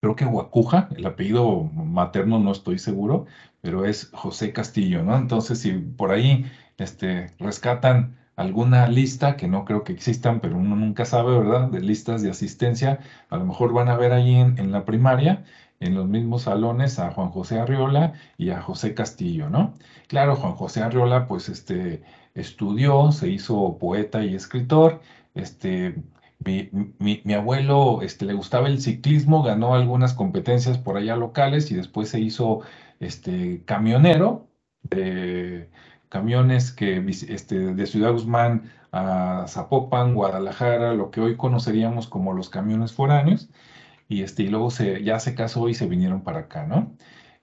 Speaker 1: creo que Guacuja, el apellido materno no estoy seguro, pero es José Castillo, ¿no? Entonces, si por ahí este, rescatan alguna lista, que no creo que existan, pero uno nunca sabe, ¿verdad? De listas de asistencia, a lo mejor van a ver ahí en, la primaria, en los mismos salones, a Juan José Arriola y a José Castillo, ¿no? Claro, Juan José Arriola, pues, este, estudió, se hizo poeta y escritor, este, mi, abuelo este, le gustaba el ciclismo, ganó algunas competencias por allá locales y después se hizo este, camionero de camiones que, este, de Ciudad Guzmán a Zapopan, Guadalajara, lo que hoy conoceríamos como los camiones foráneos. Y, este, y luego se, ya se casó y se vinieron para acá, ¿no?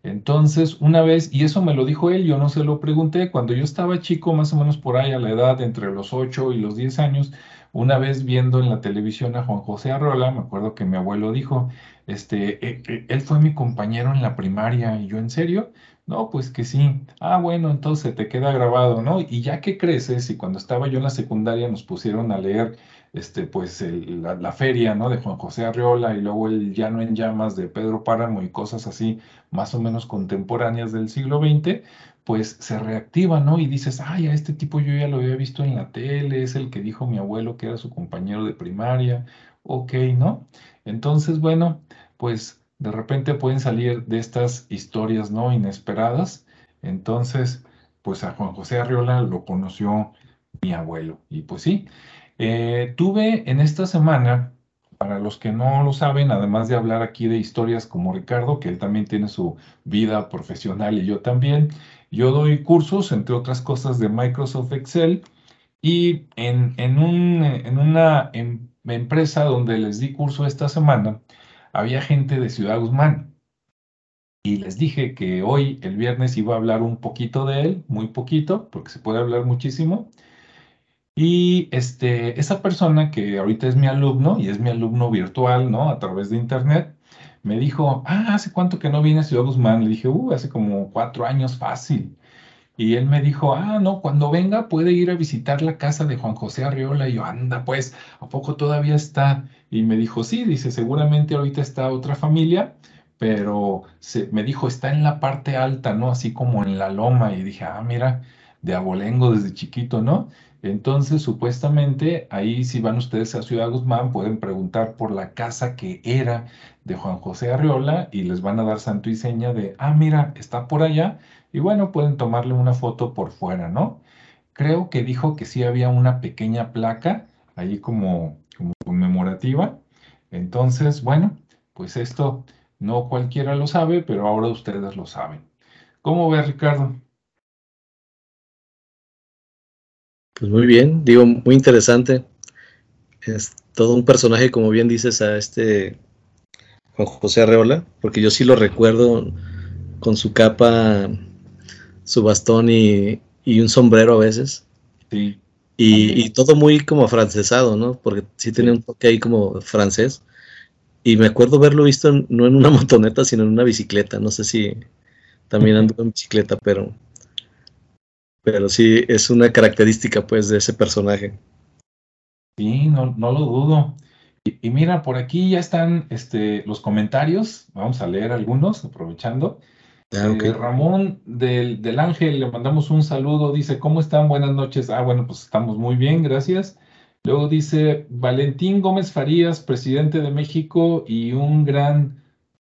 Speaker 1: Entonces, una vez, y eso me lo dijo él, yo no se lo pregunté, cuando yo estaba chico, más o menos por ahí a la edad entre los 8 y los 10 años, una vez viendo en la televisión a Juan José Arrola, me acuerdo que mi abuelo dijo, este, e, e, él fue mi compañero en la primaria, y yo, ¿en serio? No, pues que sí. Ah, bueno, entonces te queda grabado, ¿no? Y ya que creces, y cuando estaba yo en la secundaria nos pusieron a leer, este, pues la, feria, ¿no? De Juan José Arreola y luego el Llano en Llamas de Pedro Páramo y cosas así, más o menos contemporáneas del siglo XX, pues se reactiva, ¿no? Y dices, ay, a este tipo yo ya lo había visto en la tele, es el que dijo mi abuelo que era su compañero de primaria, ok, ¿no? Entonces, bueno, pues de repente pueden salir de estas historias, ¿no? Inesperadas. Entonces, pues a Juan José Arriola lo conoció mi abuelo. Y pues sí, eh, tuve en esta semana, para los que no lo saben, además de hablar aquí de historias como Ricardo, que él también tiene su vida profesional y yo también, yo doy cursos, entre otras cosas, de Microsoft Excel y en, en, un, en una em, empresa donde les di curso esta semana, había gente de Ciudad Guzmán. Y les dije que hoy, el viernes, iba a hablar un poquito de él, muy poquito, porque se puede hablar muchísimo. Y este, esa persona que ahorita es mi alumno y es mi alumno virtual, ¿no? A través de internet, me dijo, ah, ¿hace cuánto que no viene a Ciudad Guzmán? Le dije, uh, hace como cuatro años fácil. Y él me dijo, ah, no, cuando venga puede ir a visitar la casa de Juan José Arriola. Y yo, anda, pues, ¿a poco todavía está? Y me dijo, sí, dice, seguramente ahorita está otra familia, pero se, me dijo, está en la parte alta, ¿no? Así como en la loma. Y dije, ah, mira, de abolengo desde chiquito, ¿no? Entonces, supuestamente, ahí si van ustedes a Ciudad Guzmán, pueden preguntar por la casa que era de Juan José Arriola y les van a dar santo y seña de, ah, mira, está por allá. Y bueno, pueden tomarle una foto por fuera, ¿no? Creo que dijo que sí había una pequeña placa ahí como, como conmemorativa. Entonces, bueno, pues esto no cualquiera lo sabe, pero ahora ustedes lo saben. ¿Cómo ve, Ricardo?
Speaker 2: Pues muy bien, digo, muy interesante. Es todo un personaje, como bien dices, a este Juan José Arreola, porque yo sí lo recuerdo con su capa, su bastón y, un sombrero a veces.
Speaker 1: Sí.
Speaker 2: Y, todo muy como francesado, ¿no? Porque sí tenía un toque ahí como francés. Y me acuerdo verlo visto no en una <laughs> motoneta, sino en una bicicleta. No sé si también ando en bicicleta, pero, pero sí es una característica pues de ese personaje.
Speaker 1: Sí, no, no lo dudo. Y, mira, por aquí ya están este, los comentarios. Vamos a leer algunos, aprovechando. Ah, eh, Ramón del, del, Ángel, le mandamos un saludo. Dice, ¿cómo están? Buenas noches. Ah, bueno, pues estamos muy bien, gracias. Luego dice Valentín Gómez Farías, presidente de México y un gran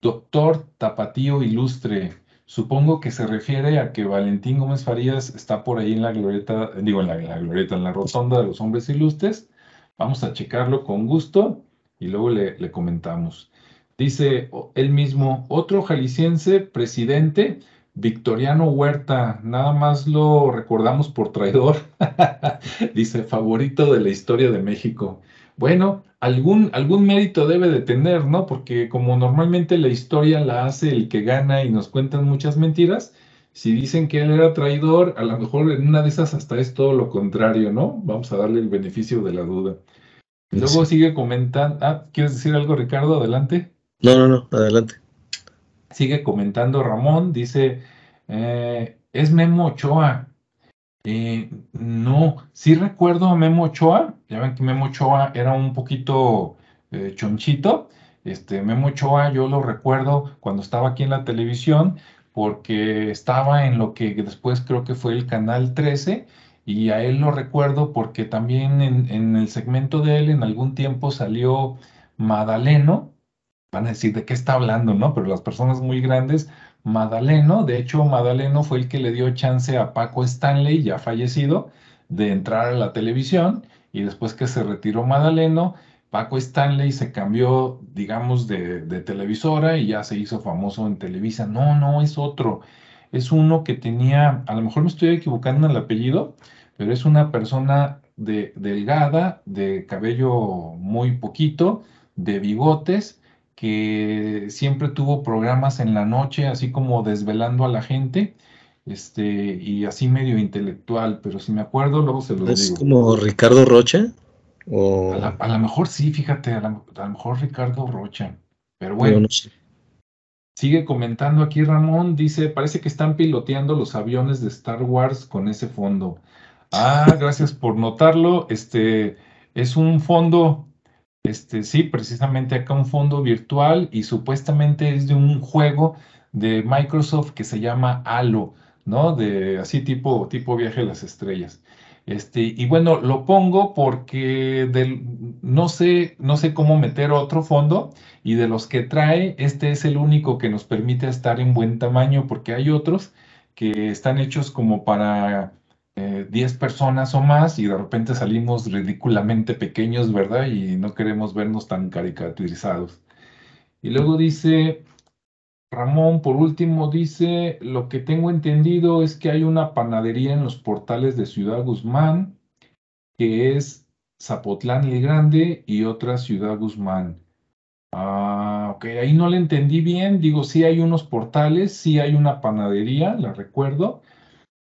Speaker 1: doctor tapatío ilustre. Supongo que se refiere a que Valentín Gómez Farías está por ahí en la glorieta, digo, en la glorieta, en la rotonda de los hombres ilustres Vamos a checarlo con gusto y luego le, comentamos. Dice él mismo, otro jalisciense presidente, Victoriano Huerta, nada más lo recordamos por traidor. <laughs> Dice, favorito de la historia de México. Bueno, algún, algún mérito debe de tener, ¿no? Porque como normalmente la historia la hace el que gana y nos cuentan muchas mentiras, si dicen que él era traidor, a lo mejor en una de esas hasta es todo lo contrario, ¿no? Vamos a darle el beneficio de la duda. luego sigue comentando. Ah, ¿quieres decir algo, Ricardo? Adelante.
Speaker 2: No, no, no, adelante.
Speaker 1: Sigue comentando Ramón, dice, eh, es Memo Ochoa. Eh, no, sí recuerdo a Memo Ochoa. Ya ven que Memo Ochoa era un poquito eh, chonchito. Este, Memo Ochoa, yo lo recuerdo cuando estaba aquí en la televisión, porque estaba en lo que después creo que fue el Canal 13 y a él lo recuerdo porque también en, el segmento de él en algún tiempo salió Madaleno, van a decir de qué está hablando, ¿no? Pero las personas muy grandes, Madaleno, de hecho Madaleno fue el que le dio chance a Paco Stanley, ya fallecido, de entrar a la televisión y después que se retiró Madaleno, Paco Stanley se cambió, digamos, de, televisora y ya se hizo famoso en Televisa. No, no, es otro. Es uno que tenía, a lo mejor me estoy equivocando en el apellido, pero es una persona de, delgada, de cabello muy poquito, de bigotes, que siempre tuvo programas en la noche, así como desvelando a la gente, este, y así medio intelectual, pero si me acuerdo, luego se lo digo.
Speaker 2: ¿Es como Ricardo Rocha?
Speaker 1: A, lo mejor sí, fíjate, a lo, mejor Ricardo Rocha. Pero bueno, sigue comentando aquí Ramón, dice, parece que están piloteando los aviones de Star Wars con ese fondo. Ah, gracias por notarlo. Este es un fondo, este sí, precisamente acá un fondo virtual y supuestamente es de un juego de Microsoft que se llama Halo, ¿no? De así tipo, tipo viaje a las estrellas. Este, y bueno, lo pongo porque no, sé, no sé cómo meter otro fondo y de los que trae, este es el único que nos permite estar en buen tamaño porque hay otros que están hechos como para 10 eh, personas o más y de repente salimos ridículamente pequeños, ¿verdad? Y no queremos vernos tan caricaturizados. Y luego dice, Ramón, por último, dice, lo que tengo entendido es que hay una panadería en los portales de Ciudad Guzmán, que es Zapotlán el Grande y otra Ciudad Guzmán. Ah, ok, ahí no le entendí bien. Digo, sí hay unos portales, sí hay una panadería, la recuerdo,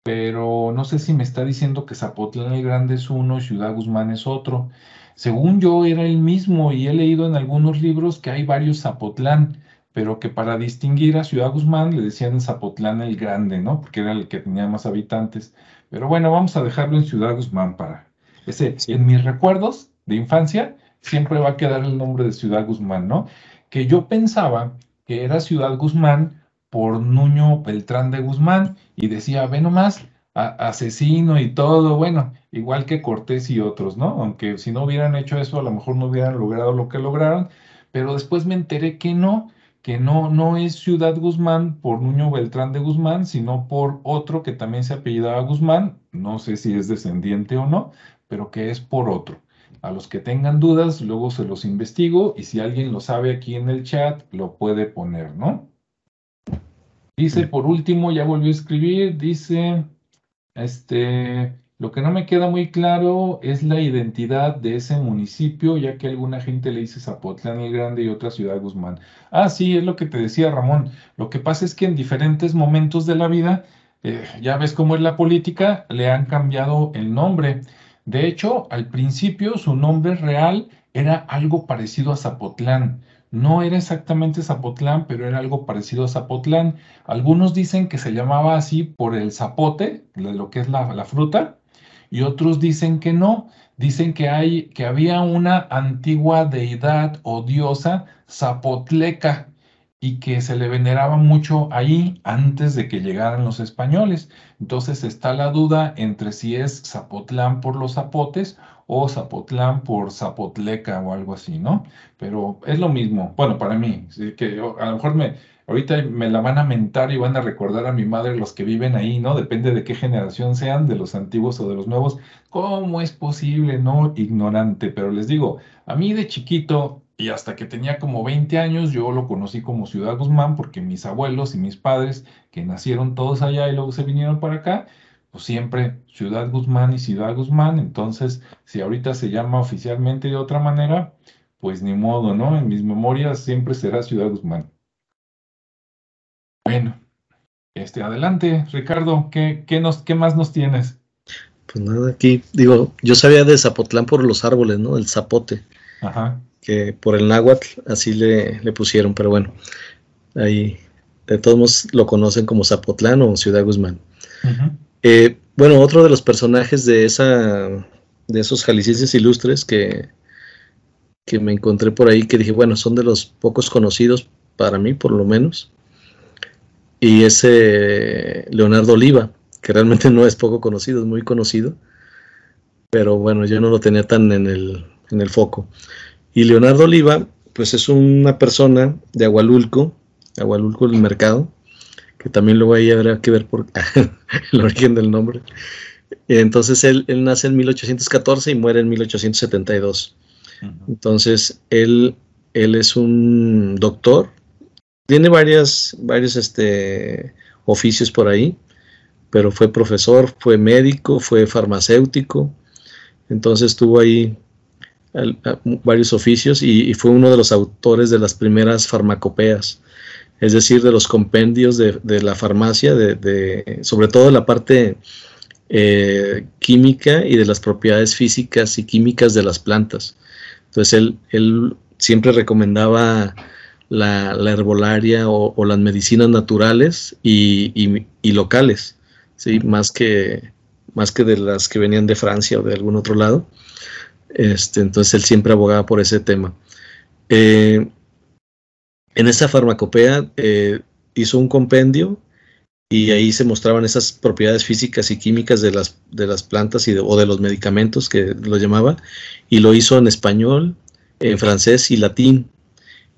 Speaker 1: pero no sé si me está diciendo que Zapotlán el Grande es uno y Ciudad Guzmán es otro. Según yo era el mismo y he leído en algunos libros que hay varios Zapotlán pero que para distinguir a Ciudad Guzmán le decían Zapotlán el Grande, ¿no? Porque era el que tenía más habitantes. Pero bueno, vamos a dejarlo en Ciudad Guzmán para ese. En mis recuerdos de infancia siempre va a quedar el nombre de Ciudad Guzmán, ¿no? Que yo pensaba que era Ciudad Guzmán por Nuño Beltrán de Guzmán y decía, ve nomás, asesino y todo, bueno, igual que Cortés y otros, ¿no? Aunque si no hubieran hecho eso, a lo mejor no hubieran logrado lo que lograron, pero después me enteré que no, que no, no es Ciudad Guzmán por Nuño Beltrán de Guzmán, sino por otro que también se apellidaba Guzmán, no sé si es descendiente o no, pero que es por otro. A los que tengan dudas, luego se los investigo y si alguien lo sabe aquí en el chat, lo puede poner, ¿no? Dice, por último, ya volvió a escribir, dice, este, Lo que no me queda muy claro es la identidad de ese municipio, ya que alguna gente le dice Zapotlán el Grande y otra Ciudad Guzmán. Ah, sí, es lo que te decía Ramón. Lo que pasa es que en diferentes momentos de la vida, eh, ya ves cómo es la política, le han cambiado el nombre. De hecho, al principio su nombre real era algo parecido a Zapotlán. No era exactamente Zapotlán, pero era algo parecido a Zapotlán. Algunos dicen que se llamaba así por el zapote, lo que es la, fruta, y otros dicen que no. Dicen que, hay, que había una antigua deidad o diosa zapotleca y que se le veneraba mucho ahí antes de que llegaran los españoles. Entonces está la duda entre si es Zapotlán por los zapotes o Zapotlán por Zapotleca o algo así, ¿no? Pero es lo mismo, bueno, para mí, que a lo mejor me, ahorita me la van a mentar y van a recordar a mi madre los que viven ahí, ¿no? Depende de qué generación sean, de los antiguos o de los nuevos. ¿Cómo es posible, no? Ignorante, pero les digo, a mí de chiquito y hasta que tenía como 20 años, yo lo conocí como Ciudad Guzmán porque mis abuelos y mis padres, que nacieron todos allá y luego se vinieron para acá, pues siempre Ciudad Guzmán y Ciudad Guzmán. Entonces, si ahorita se llama oficialmente de otra manera, pues ni modo, ¿no? En mis memorias siempre será Ciudad Guzmán. Bueno, este, adelante, Ricardo, ¿qué, qué, nos, qué más nos tienes?
Speaker 2: Pues nada, aquí digo, yo sabía de Zapotlán por los árboles, ¿no? El zapote. Ajá. Que por el náhuatl así le, le pusieron, pero bueno, ahí de todos modos lo conocen como Zapotlán o Ciudad Guzmán. Eh, bueno, otro de los personajes de esa de esos jaliscienses ilustres que, que me encontré por ahí, que dije, bueno, son de los pocos conocidos para mí, por lo menos, y ese Leonardo Oliva, que realmente no es poco conocido, es muy conocido, pero bueno, yo no lo tenía tan en el, en el foco. Y Leonardo Oliva, pues es una persona de Agualulco, Agualulco del mercado, que también luego ahí habrá que ver por <laughs> el origen del nombre. Entonces él, él, nace en 1814 y muere en 1872. Entonces él, él es un doctor, tiene varias, varios este, oficios por ahí, pero fue profesor, fue médico, fue farmacéutico, entonces tuvo ahí varios oficios y, fue uno de los autores de las primeras farmacopeas, es decir, de los compendios de, la farmacia, de, sobre todo de la parte eh, química y de las propiedades físicas y químicas de las plantas. Entonces él, él siempre recomendaba la, herbolaria o, las medicinas naturales y, locales, ¿sí? más, que, más que de las que venían de Francia o de algún otro lado. Este, entonces él siempre abogaba por ese tema. Eh, en esa farmacopea eh, hizo un compendio y ahí se mostraban esas propiedades físicas y químicas de las, de las plantas y o de los medicamentos que lo llamaba, y lo hizo en español, en francés y latín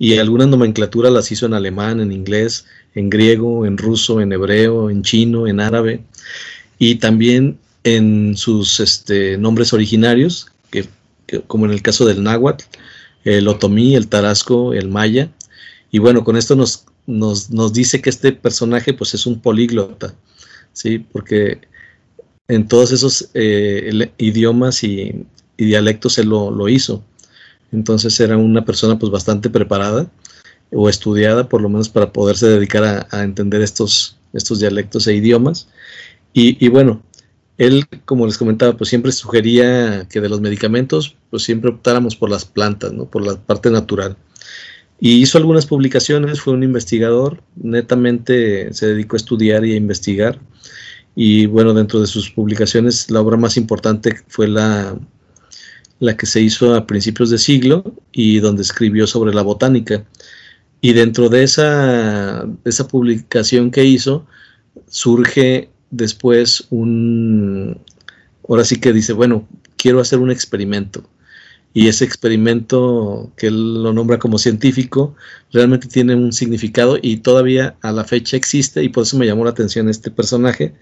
Speaker 2: y algunas nomenclaturas las hizo en alemán, en inglés, en griego, en ruso, en hebreo, en chino, en árabe y también en sus este, nombres originarios, que, como en el caso del náhuatl, el otomí, el tarasco, el maya. Y bueno, con esto nos, nos, dice que este personaje pues es un políglota, ¿sí? porque en todos esos eh, idiomas y, dialectos él lo, lo hizo. Entonces era una persona pues bastante preparada o estudiada por lo menos para poderse dedicar a, entender estos, estos dialectos e idiomas. Y, bueno, él, como les comentaba, pues siempre sugería que de los medicamentos, pues siempre optáramos por las plantas, ¿no? por la parte natural. Y hizo algunas publicaciones, fue un investigador, netamente se dedicó a estudiar y a investigar. Y bueno, dentro de sus publicaciones, la obra más importante fue la la que se hizo a principios de siglo y donde escribió sobre la botánica. Y dentro de esa, esa publicación que hizo, surge después un, ahora sí que dice, bueno, quiero hacer un experimento. Y ese experimento que él lo nombra como científico realmente tiene un significado y todavía a la fecha existe y por eso me llamó la atención este personaje,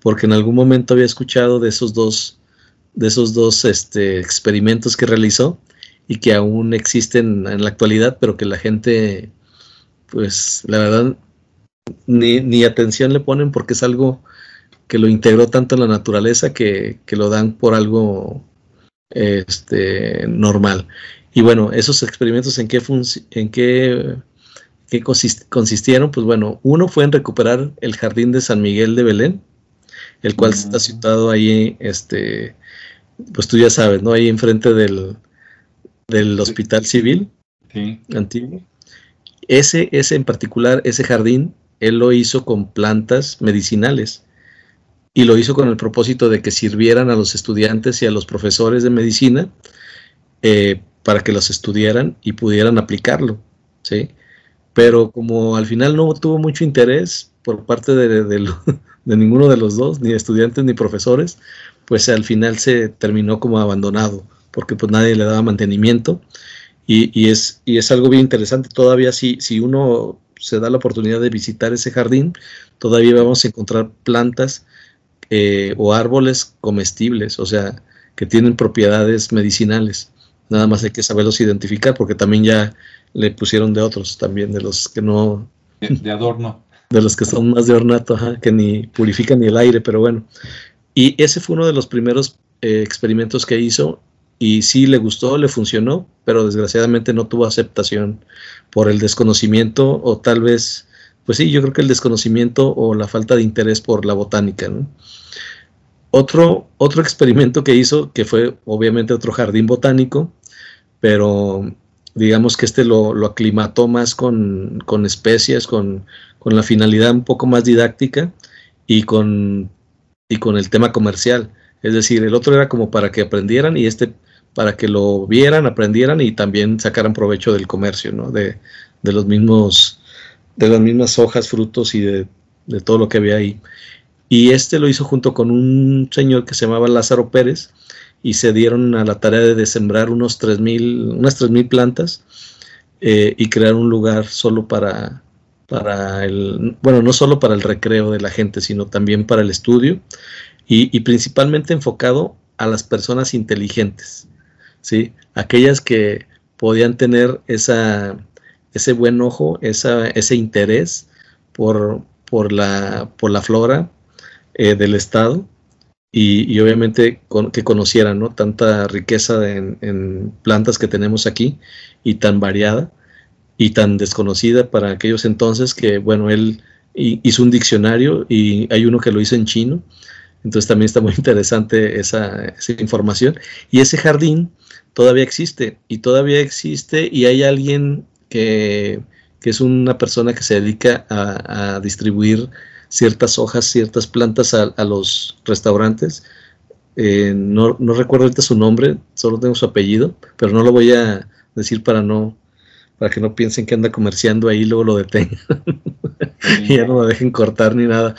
Speaker 2: porque en algún momento había escuchado de esos dos de esos dos este, experimentos que realizó y que aún existen en la actualidad, pero que la gente, pues la verdad, ni, atención le ponen porque es algo que lo integró tanto en la naturaleza que, que lo dan por algo este, normal. Y bueno, esos experimentos en qué, en qué, qué consistieron, pues bueno, uno fue en recuperar el jardín de San Miguel de Belén, el cual está situado ahí, este, pues tú ya sabes, ¿no? Ahí enfrente del, del hospital civil antiguo. Ese, ese en particular, ese jardín, él lo hizo con plantas medicinales y lo hizo con el propósito de que sirvieran a los estudiantes y a los profesores de medicina eh, para que los estudiaran y pudieran aplicarlo, ¿sí? Pero como al final no tuvo mucho interés por parte de, de, <laughs> ninguno de los dos, ni estudiantes ni profesores, pues al final se terminó como abandonado, porque pues nadie le daba mantenimiento y, es, y es algo bien interesante. Todavía si, si uno se da la oportunidad de visitar ese jardín, todavía vamos a encontrar plantas eh, o árboles comestibles, o sea, que tienen propiedades medicinales. Nada más hay que saberlos identificar porque también ya le pusieron de otros, también de los que no...
Speaker 1: De, adorno.
Speaker 2: De los que son más de ornato, que ni purifican ni el aire, pero bueno. Y ese fue uno de los primeros eh, experimentos que hizo y sí le gustó, le funcionó, pero desgraciadamente no tuvo aceptación por el desconocimiento o tal vez, pues sí, yo creo que el desconocimiento o la falta de interés por la botánica. Otro, otro experimento que hizo, que fue obviamente otro jardín botánico, pero digamos que este lo, lo aclimató más con, con especies, con, con, la finalidad un poco más didáctica y con, y con el tema comercial. Es decir, el otro era como para que aprendieran y este para que lo vieran, aprendieran y también sacaran provecho del comercio, ¿no? De, de los mismos, de las mismas hojas, frutos y de, de, todo lo que había ahí. Y este lo hizo junto con un señor que se llamaba Lázaro Pérez y se dieron a la tarea de sembrar unos 3000, unas 3.000 plantas eh, y crear un lugar solo para, para el, bueno, no solo para el recreo de la gente, sino también para el estudio y, y principalmente enfocado a las personas inteligentes. ¿sí? Aquellas que podían tener esa, ese buen ojo, esa, ese interés por, por, la, por la flora eh, del estado y, obviamente que conocieran ¿no? tanta riqueza en, plantas que tenemos aquí y tan variada y tan desconocida para aquellos entonces que, bueno, él hizo un diccionario y hay uno que lo hizo en chino, entonces también está muy <laughs> interesante esa, esa información. Y ese jardín todavía existe y todavía existe y hay alguien que, es una persona que se dedica a, distribuir ciertas hojas, ciertas plantas a, los restaurantes. Eh, no, recuerdo ahorita su nombre, solo tengo su apellido, pero no lo voy a decir para no para que no piensen que anda comerciando ahí, luego lo detengan <laughs> y ya no lo dejen cortar ni nada.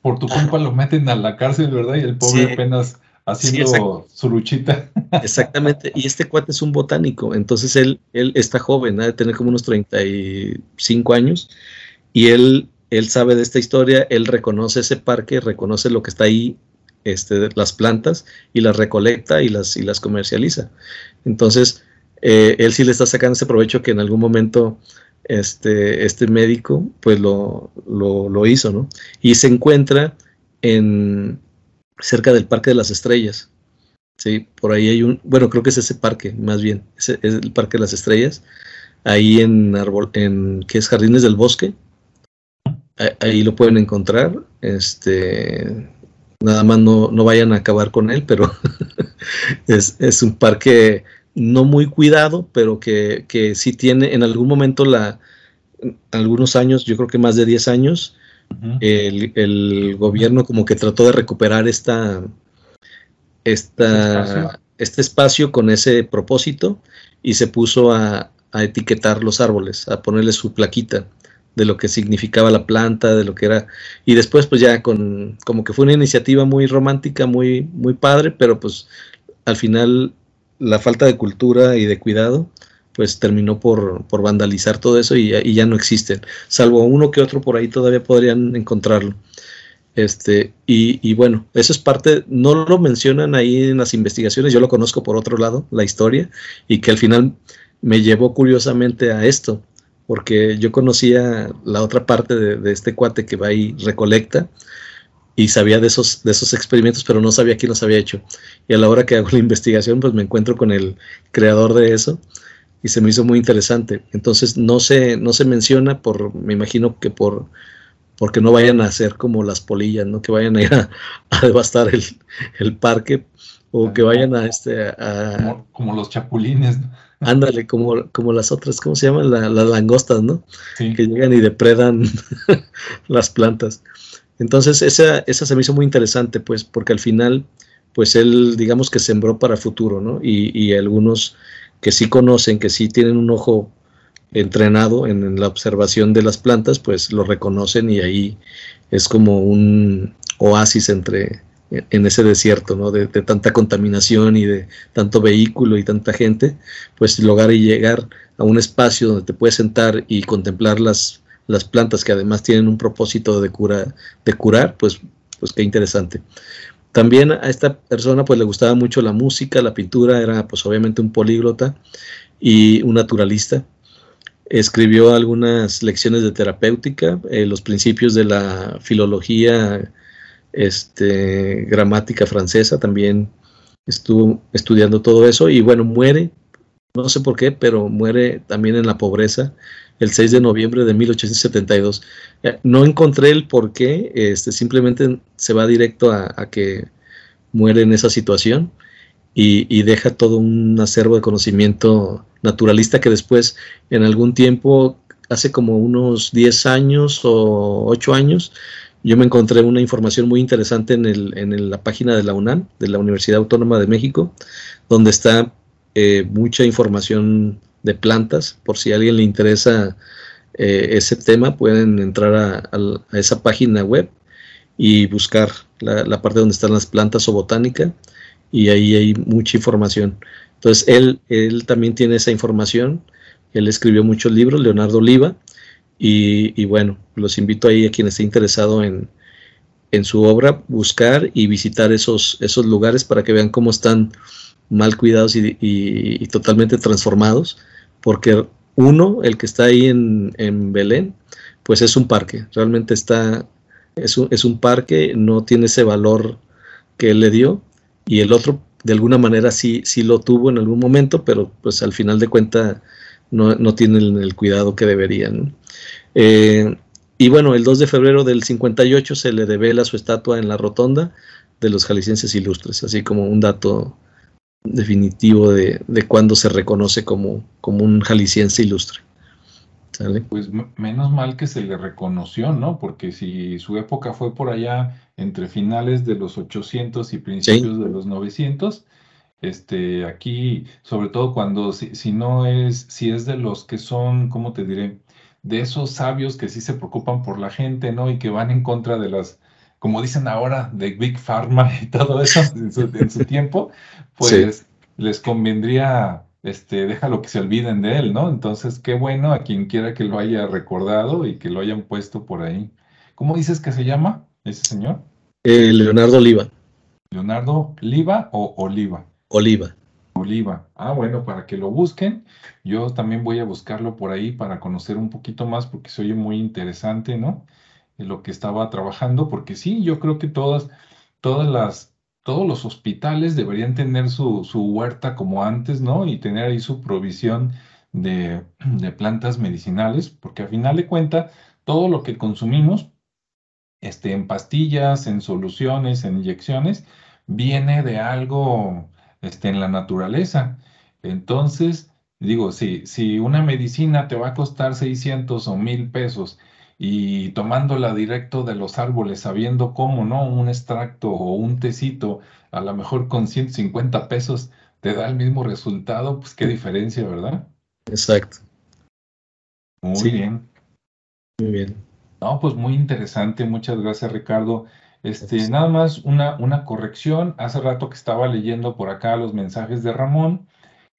Speaker 1: por tu culpa lo meten a la cárcel, ¿verdad? Y el pobre apenas haciendo su luchita. <laughs>
Speaker 2: Exactamente, y este cuate es un botánico, entonces él, él está joven, ha de tener como unos 35 años, y él, él sabe de esta historia, él reconoce ese parque, reconoce lo que está ahí, este, las plantas, y las recolecta y las, y las comercializa. Entonces, eh, él sí le está sacando ese provecho que en algún momento este, este médico pues lo, lo, lo hizo, ¿no? Y se encuentra en, cerca del Parque de las Estrellas. Sí, por ahí hay un, bueno, creo que es ese parque, más bien, es, el Parque de las Estrellas, ahí en, Arbol, en que es Jardines del Bosque, ahí, lo pueden encontrar, este, nada más no, no vayan a acabar con él, pero <laughs> es, es, un parque no muy cuidado, pero que, que sí tiene en algún momento la, algunos años, yo creo que más de 10 años, el, gobierno como que trató de recuperar esta, esta, ¿Espacio? este espacio con ese propósito y se puso a, etiquetar los árboles, a ponerle su plaquita de lo que significaba la planta, de lo que era. Y después, pues ya con, como que fue una iniciativa muy romántica, muy, muy padre, pero pues al final la falta de cultura y de cuidado pues terminó por, vandalizar todo eso y, ya no existen, salvo uno que otro por ahí todavía podrían encontrarlo. Este, y, bueno, eso es parte, no lo mencionan ahí en las investigaciones, yo lo conozco por otro lado, la historia, y que al final me llevó curiosamente a esto, porque yo conocía la otra parte de, este cuate que va y recolecta, y sabía de esos, de esos experimentos, pero no sabía quién los había hecho. Y a la hora que hago la investigación, pues me encuentro con el creador de eso y se me hizo muy interesante. Entonces no se, no se menciona por, me imagino que por porque no vayan a hacer como las polillas, ¿no? Que vayan a ir a, <laughs> devastar el, parque o que vayan a este
Speaker 1: como, los chapulines.
Speaker 2: Ándale, como, como las otras, ¿cómo se llaman? las langostas, ¿no? Que llegan y depredan <laughs> las plantas. Entonces, esa, esa se me hizo muy interesante, pues, porque al final, pues él, digamos que sembró para futuro, ¿no? Y, y algunos que sí conocen, que sí tienen un ojo entrenado en, la observación de las plantas, pues lo reconocen y ahí es como un oasis entre en ese desierto, ¿no? De, tanta contaminación y de tanto vehículo y tanta gente, pues lograr y llegar a un espacio donde te puedes sentar y contemplar las, las plantas que además tienen un propósito de, cura, de curar, pues, pues qué interesante. También a esta persona pues le gustaba mucho la música, la pintura, era pues obviamente un políglota y un naturalista. Escribió algunas lecciones de terapéutica, eh, los principios de la filología, este, gramática francesa, también estuvo estudiando todo eso y bueno, muere, no sé por qué, pero muere también en la pobreza el 6 de noviembre de 1872. Eh, no encontré el por qué, este, simplemente se va directo a, que muere en esa situación y, deja todo un acervo de conocimiento naturalista que después, en algún tiempo, hace como unos 10 años o 8 años, yo me encontré una información muy interesante en, el, en la página de la UNAM, de la Universidad Autónoma de México, donde está eh, mucha información de plantas. Por si a alguien le interesa eh, ese tema, pueden entrar a, esa página web y buscar la, parte donde están las plantas o botánica y ahí hay mucha información. Entonces, él, él también tiene esa información, él escribió muchos libros, Leonardo Oliva, y, bueno, los invito ahí a quien esté interesado en, en su obra, buscar y visitar esos, esos lugares para que vean cómo están mal cuidados y, totalmente transformados, porque uno, el que está ahí en, Belén, pues es un parque, realmente está, es un, es un parque, no tiene ese valor que él le dio, y el otro de alguna manera sí, sí lo tuvo en algún momento, pero pues al final de cuentas no, no tienen el cuidado que deberían. Eh, y bueno, el 2 de febrero del 58 se le devela su estatua en la rotonda de los jaliscienses ilustres, así como un dato definitivo de, de cuándo se reconoce como, como un jalisciense ilustre.
Speaker 1: Pues menos mal que se le reconoció, ¿no? Porque si su época fue por allá entre finales de los 800 y principios de los 900, este, aquí, sobre todo cuando, si, no es, si es de los que son, ¿cómo te diré? De esos sabios que sí se preocupan por la gente, ¿no? Y que van en contra de las, como dicen ahora, de Big Pharma y todo eso en su, <laughs> tiempo, pues les convendría este, déjalo que se olviden de él, ¿no? Entonces, qué bueno a quien quiera que lo haya recordado y que lo hayan puesto por ahí. ¿Cómo dices que se llama ese señor?
Speaker 2: Eh, Leonardo Oliva.
Speaker 1: ¿Leonardo Oliva o Oliva?
Speaker 2: Oliva.
Speaker 1: Oliva. Ah, bueno, para que lo busquen. Yo también voy a buscarlo por ahí para conocer un poquito más porque se oye muy interesante, ¿no? En lo que estaba trabajando, porque sí, yo creo que todas, todas las todos los hospitales deberían tener su, huerta como antes, ¿no? Y tener ahí su provisión de, plantas medicinales, porque a final de cuentas, todo lo que consumimos, este, en pastillas, en soluciones, en inyecciones, viene de algo este, en la naturaleza. Entonces, digo, si, si una medicina te va a costar 600 o 1000 pesos y tomándola directo de los árboles, sabiendo cómo, ¿no? Un extracto o un tecito, a lo mejor con 150 pesos, te da el mismo resultado, pues qué diferencia, ¿verdad?
Speaker 2: Exacto.
Speaker 1: Muy bien.
Speaker 2: Muy bien.
Speaker 1: No, pues muy interesante. Muchas gracias, Ricardo. Este, nada más una, una corrección. Hace rato que estaba leyendo por acá los mensajes de Ramón.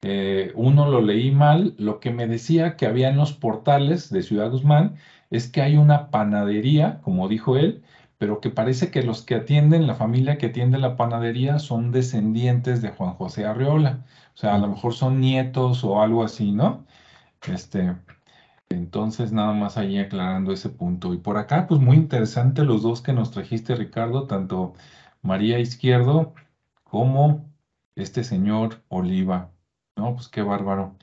Speaker 1: Eh, uno lo leí mal. Lo que me decía que había en los portales de Ciudad Guzmán es que hay una panadería, como dijo él, pero que parece que los que atienden, la familia que atiende la panadería son descendientes de Juan José Arreola. O sea, a lo mejor son nietos o algo así, ¿no? Este, Entonces, nada más ahí aclarando ese punto. Y por acá, pues muy interesante los dos que nos trajiste, Ricardo, tanto María Izquierdo como este señor Oliva. No, pues qué bárbaro.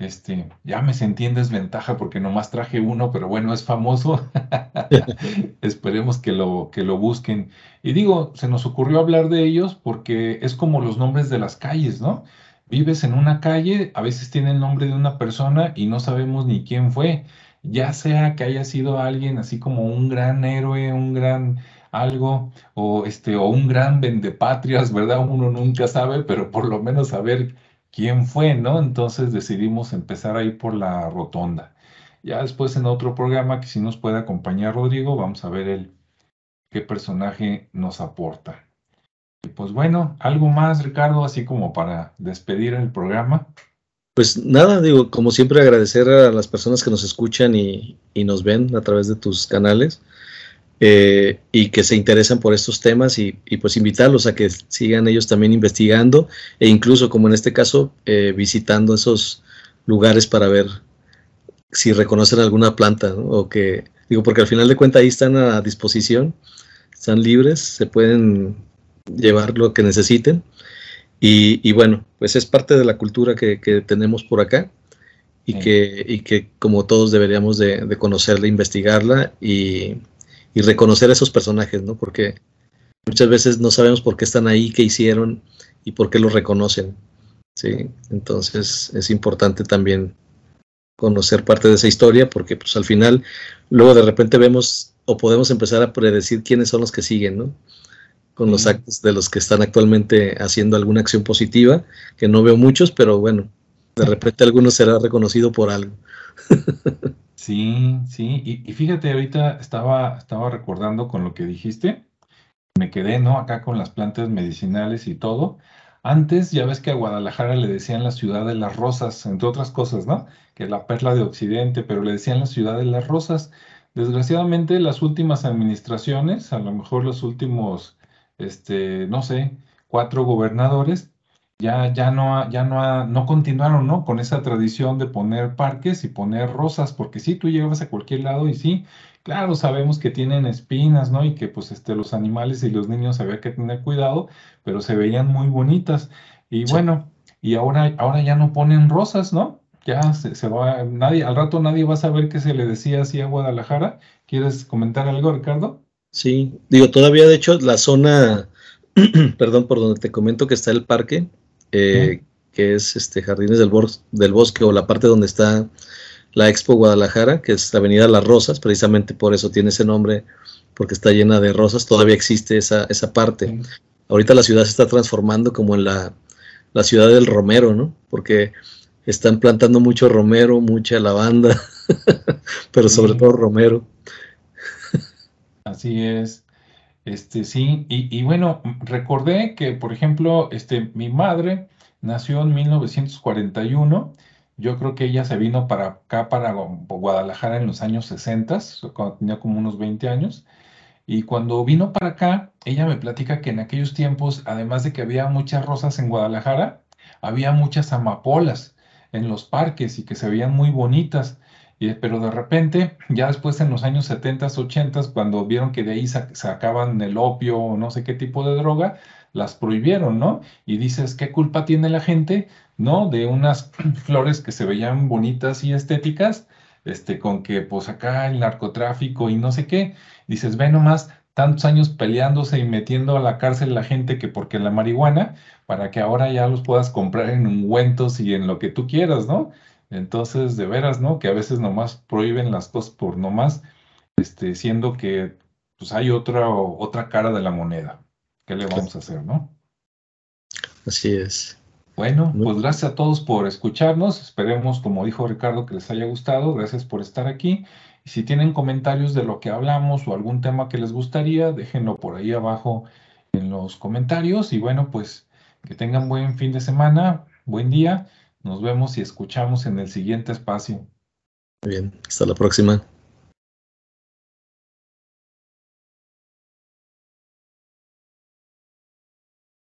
Speaker 1: Este, ya me sentí en desventaja porque nomás traje uno, pero bueno, es famoso. <laughs> Esperemos que lo, que lo busquen. Y digo, se nos ocurrió hablar de ellos porque es como los nombres de las calles, ¿no? Vives en una calle, a veces tiene el nombre de una persona y no sabemos ni quién fue. Ya sea que haya sido alguien así como un gran héroe, un gran algo, o este, o un gran vendepatrias, ¿verdad? Uno nunca sabe, pero por lo menos saber quién fue, ¿no? Entonces decidimos empezar ahí por la rotonda. Ya después en otro programa que si nos puede acompañar Rodrigo, vamos a ver el, qué personaje nos aporta. Y pues bueno, algo más, Ricardo, así como para despedir el programa.
Speaker 2: Pues nada, digo, como siempre agradecer a las personas que nos escuchan y, y nos ven a través de tus canales. Eh, y que se interesan por estos temas y, pues invitarlos a que sigan ellos también investigando e incluso como en este caso eh, visitando esos lugares para ver si reconocen alguna planta o que digo porque al final de cuentas ahí están a disposición están libres se pueden llevar lo que necesiten. Y, bueno pues es parte de la cultura que, tenemos por acá y, que, y que como todos deberíamos de, de conocerla investigarla y y reconocer a esos personajes, ¿no? Porque muchas veces no sabemos por qué están ahí, qué hicieron y por qué los reconocen. Sí, entonces es importante también conocer parte de esa historia porque pues al final luego de repente vemos o podemos empezar a predecir quiénes son los que siguen, ¿no? Con los actos de los que están actualmente haciendo alguna acción positiva, que no veo muchos, pero bueno, de repente alguno será reconocido por algo. <laughs>
Speaker 1: Sí, sí, y, fíjate, ahorita estaba, estaba recordando con lo que dijiste, me quedé, ¿no? Acá con las plantas medicinales y todo. Antes, ya ves que a Guadalajara le decían la ciudad de las rosas, entre otras cosas, ¿no? Que la perla de Occidente, pero le decían la ciudad de las rosas. Desgraciadamente, las últimas administraciones, a lo mejor los últimos, este, no sé, cuatro gobernadores, ya, ya, no, ya no, no continuaron ¿no? con esa tradición de poner parques y poner rosas, porque sí, tú llegabas a cualquier lado y sí, claro, sabemos que tienen espinas, ¿no? Y que pues este, los animales y los niños había que tener cuidado, pero se veían muy bonitas. Y bueno, y ahora, ahora ya no ponen rosas, ¿no? Ya se, se, va, nadie, al rato nadie va a saber qué se le decía así a Guadalajara. ¿Quieres comentar algo, Ricardo?
Speaker 2: Sí, digo, todavía de hecho la zona, <clears throat> perdón, por donde te comento que está el parque, eh, que es este Jardines del, del Bosque o la parte donde está la Expo Guadalajara, que es la Avenida Las Rosas, precisamente por eso tiene ese nombre, porque está llena de rosas, todavía existe esa, esa parte. Ahorita la ciudad se está transformando como en la, la, ciudad del romero, ¿no? Porque están plantando mucho romero, mucha lavanda, <laughs> pero sobre todo romero.
Speaker 1: Así es. Este, sí, y, bueno, recordé que, por ejemplo, este, mi madre nació en 1941. Yo creo que ella se vino para acá, para Guadalajara en los años 60, cuando tenía como unos 20 años. Y cuando vino para acá, ella me platica que en aquellos tiempos, además de que había muchas rosas en Guadalajara, había muchas amapolas en los parques y que se veían muy bonitas pero de repente, ya después en los años 70, 80, cuando vieron que de ahí sacaban el opio o no sé qué tipo de droga, las prohibieron, ¿no? Y dices, ¿qué culpa tiene la gente, ¿no? De unas <clears throat> flores que se veían bonitas y estéticas, este, con que pues acá el narcotráfico y no sé qué. Dices, ve nomás tantos años peleándose y metiendo a la cárcel la gente que porque la marihuana, para que ahora ya los puedas comprar en ungüentos y en lo que tú quieras, ¿no? Entonces, de veras, ¿no? Que a veces nomás prohíben las cosas por nomás, este, siendo que pues hay otra, otra cara de la moneda. ¿Qué le vamos a hacer, no?
Speaker 2: Así es.
Speaker 1: Bueno, pues gracias a todos por escucharnos. Esperemos, como dijo Ricardo, que les haya gustado. Gracias por estar aquí. Y si tienen comentarios de lo que hablamos o algún tema que les gustaría, déjenlo por ahí abajo en los comentarios. Y bueno, pues que tengan buen fin de semana, buen día nos vemos y escuchamos en el siguiente espacio.
Speaker 2: Bien, hasta la próxima.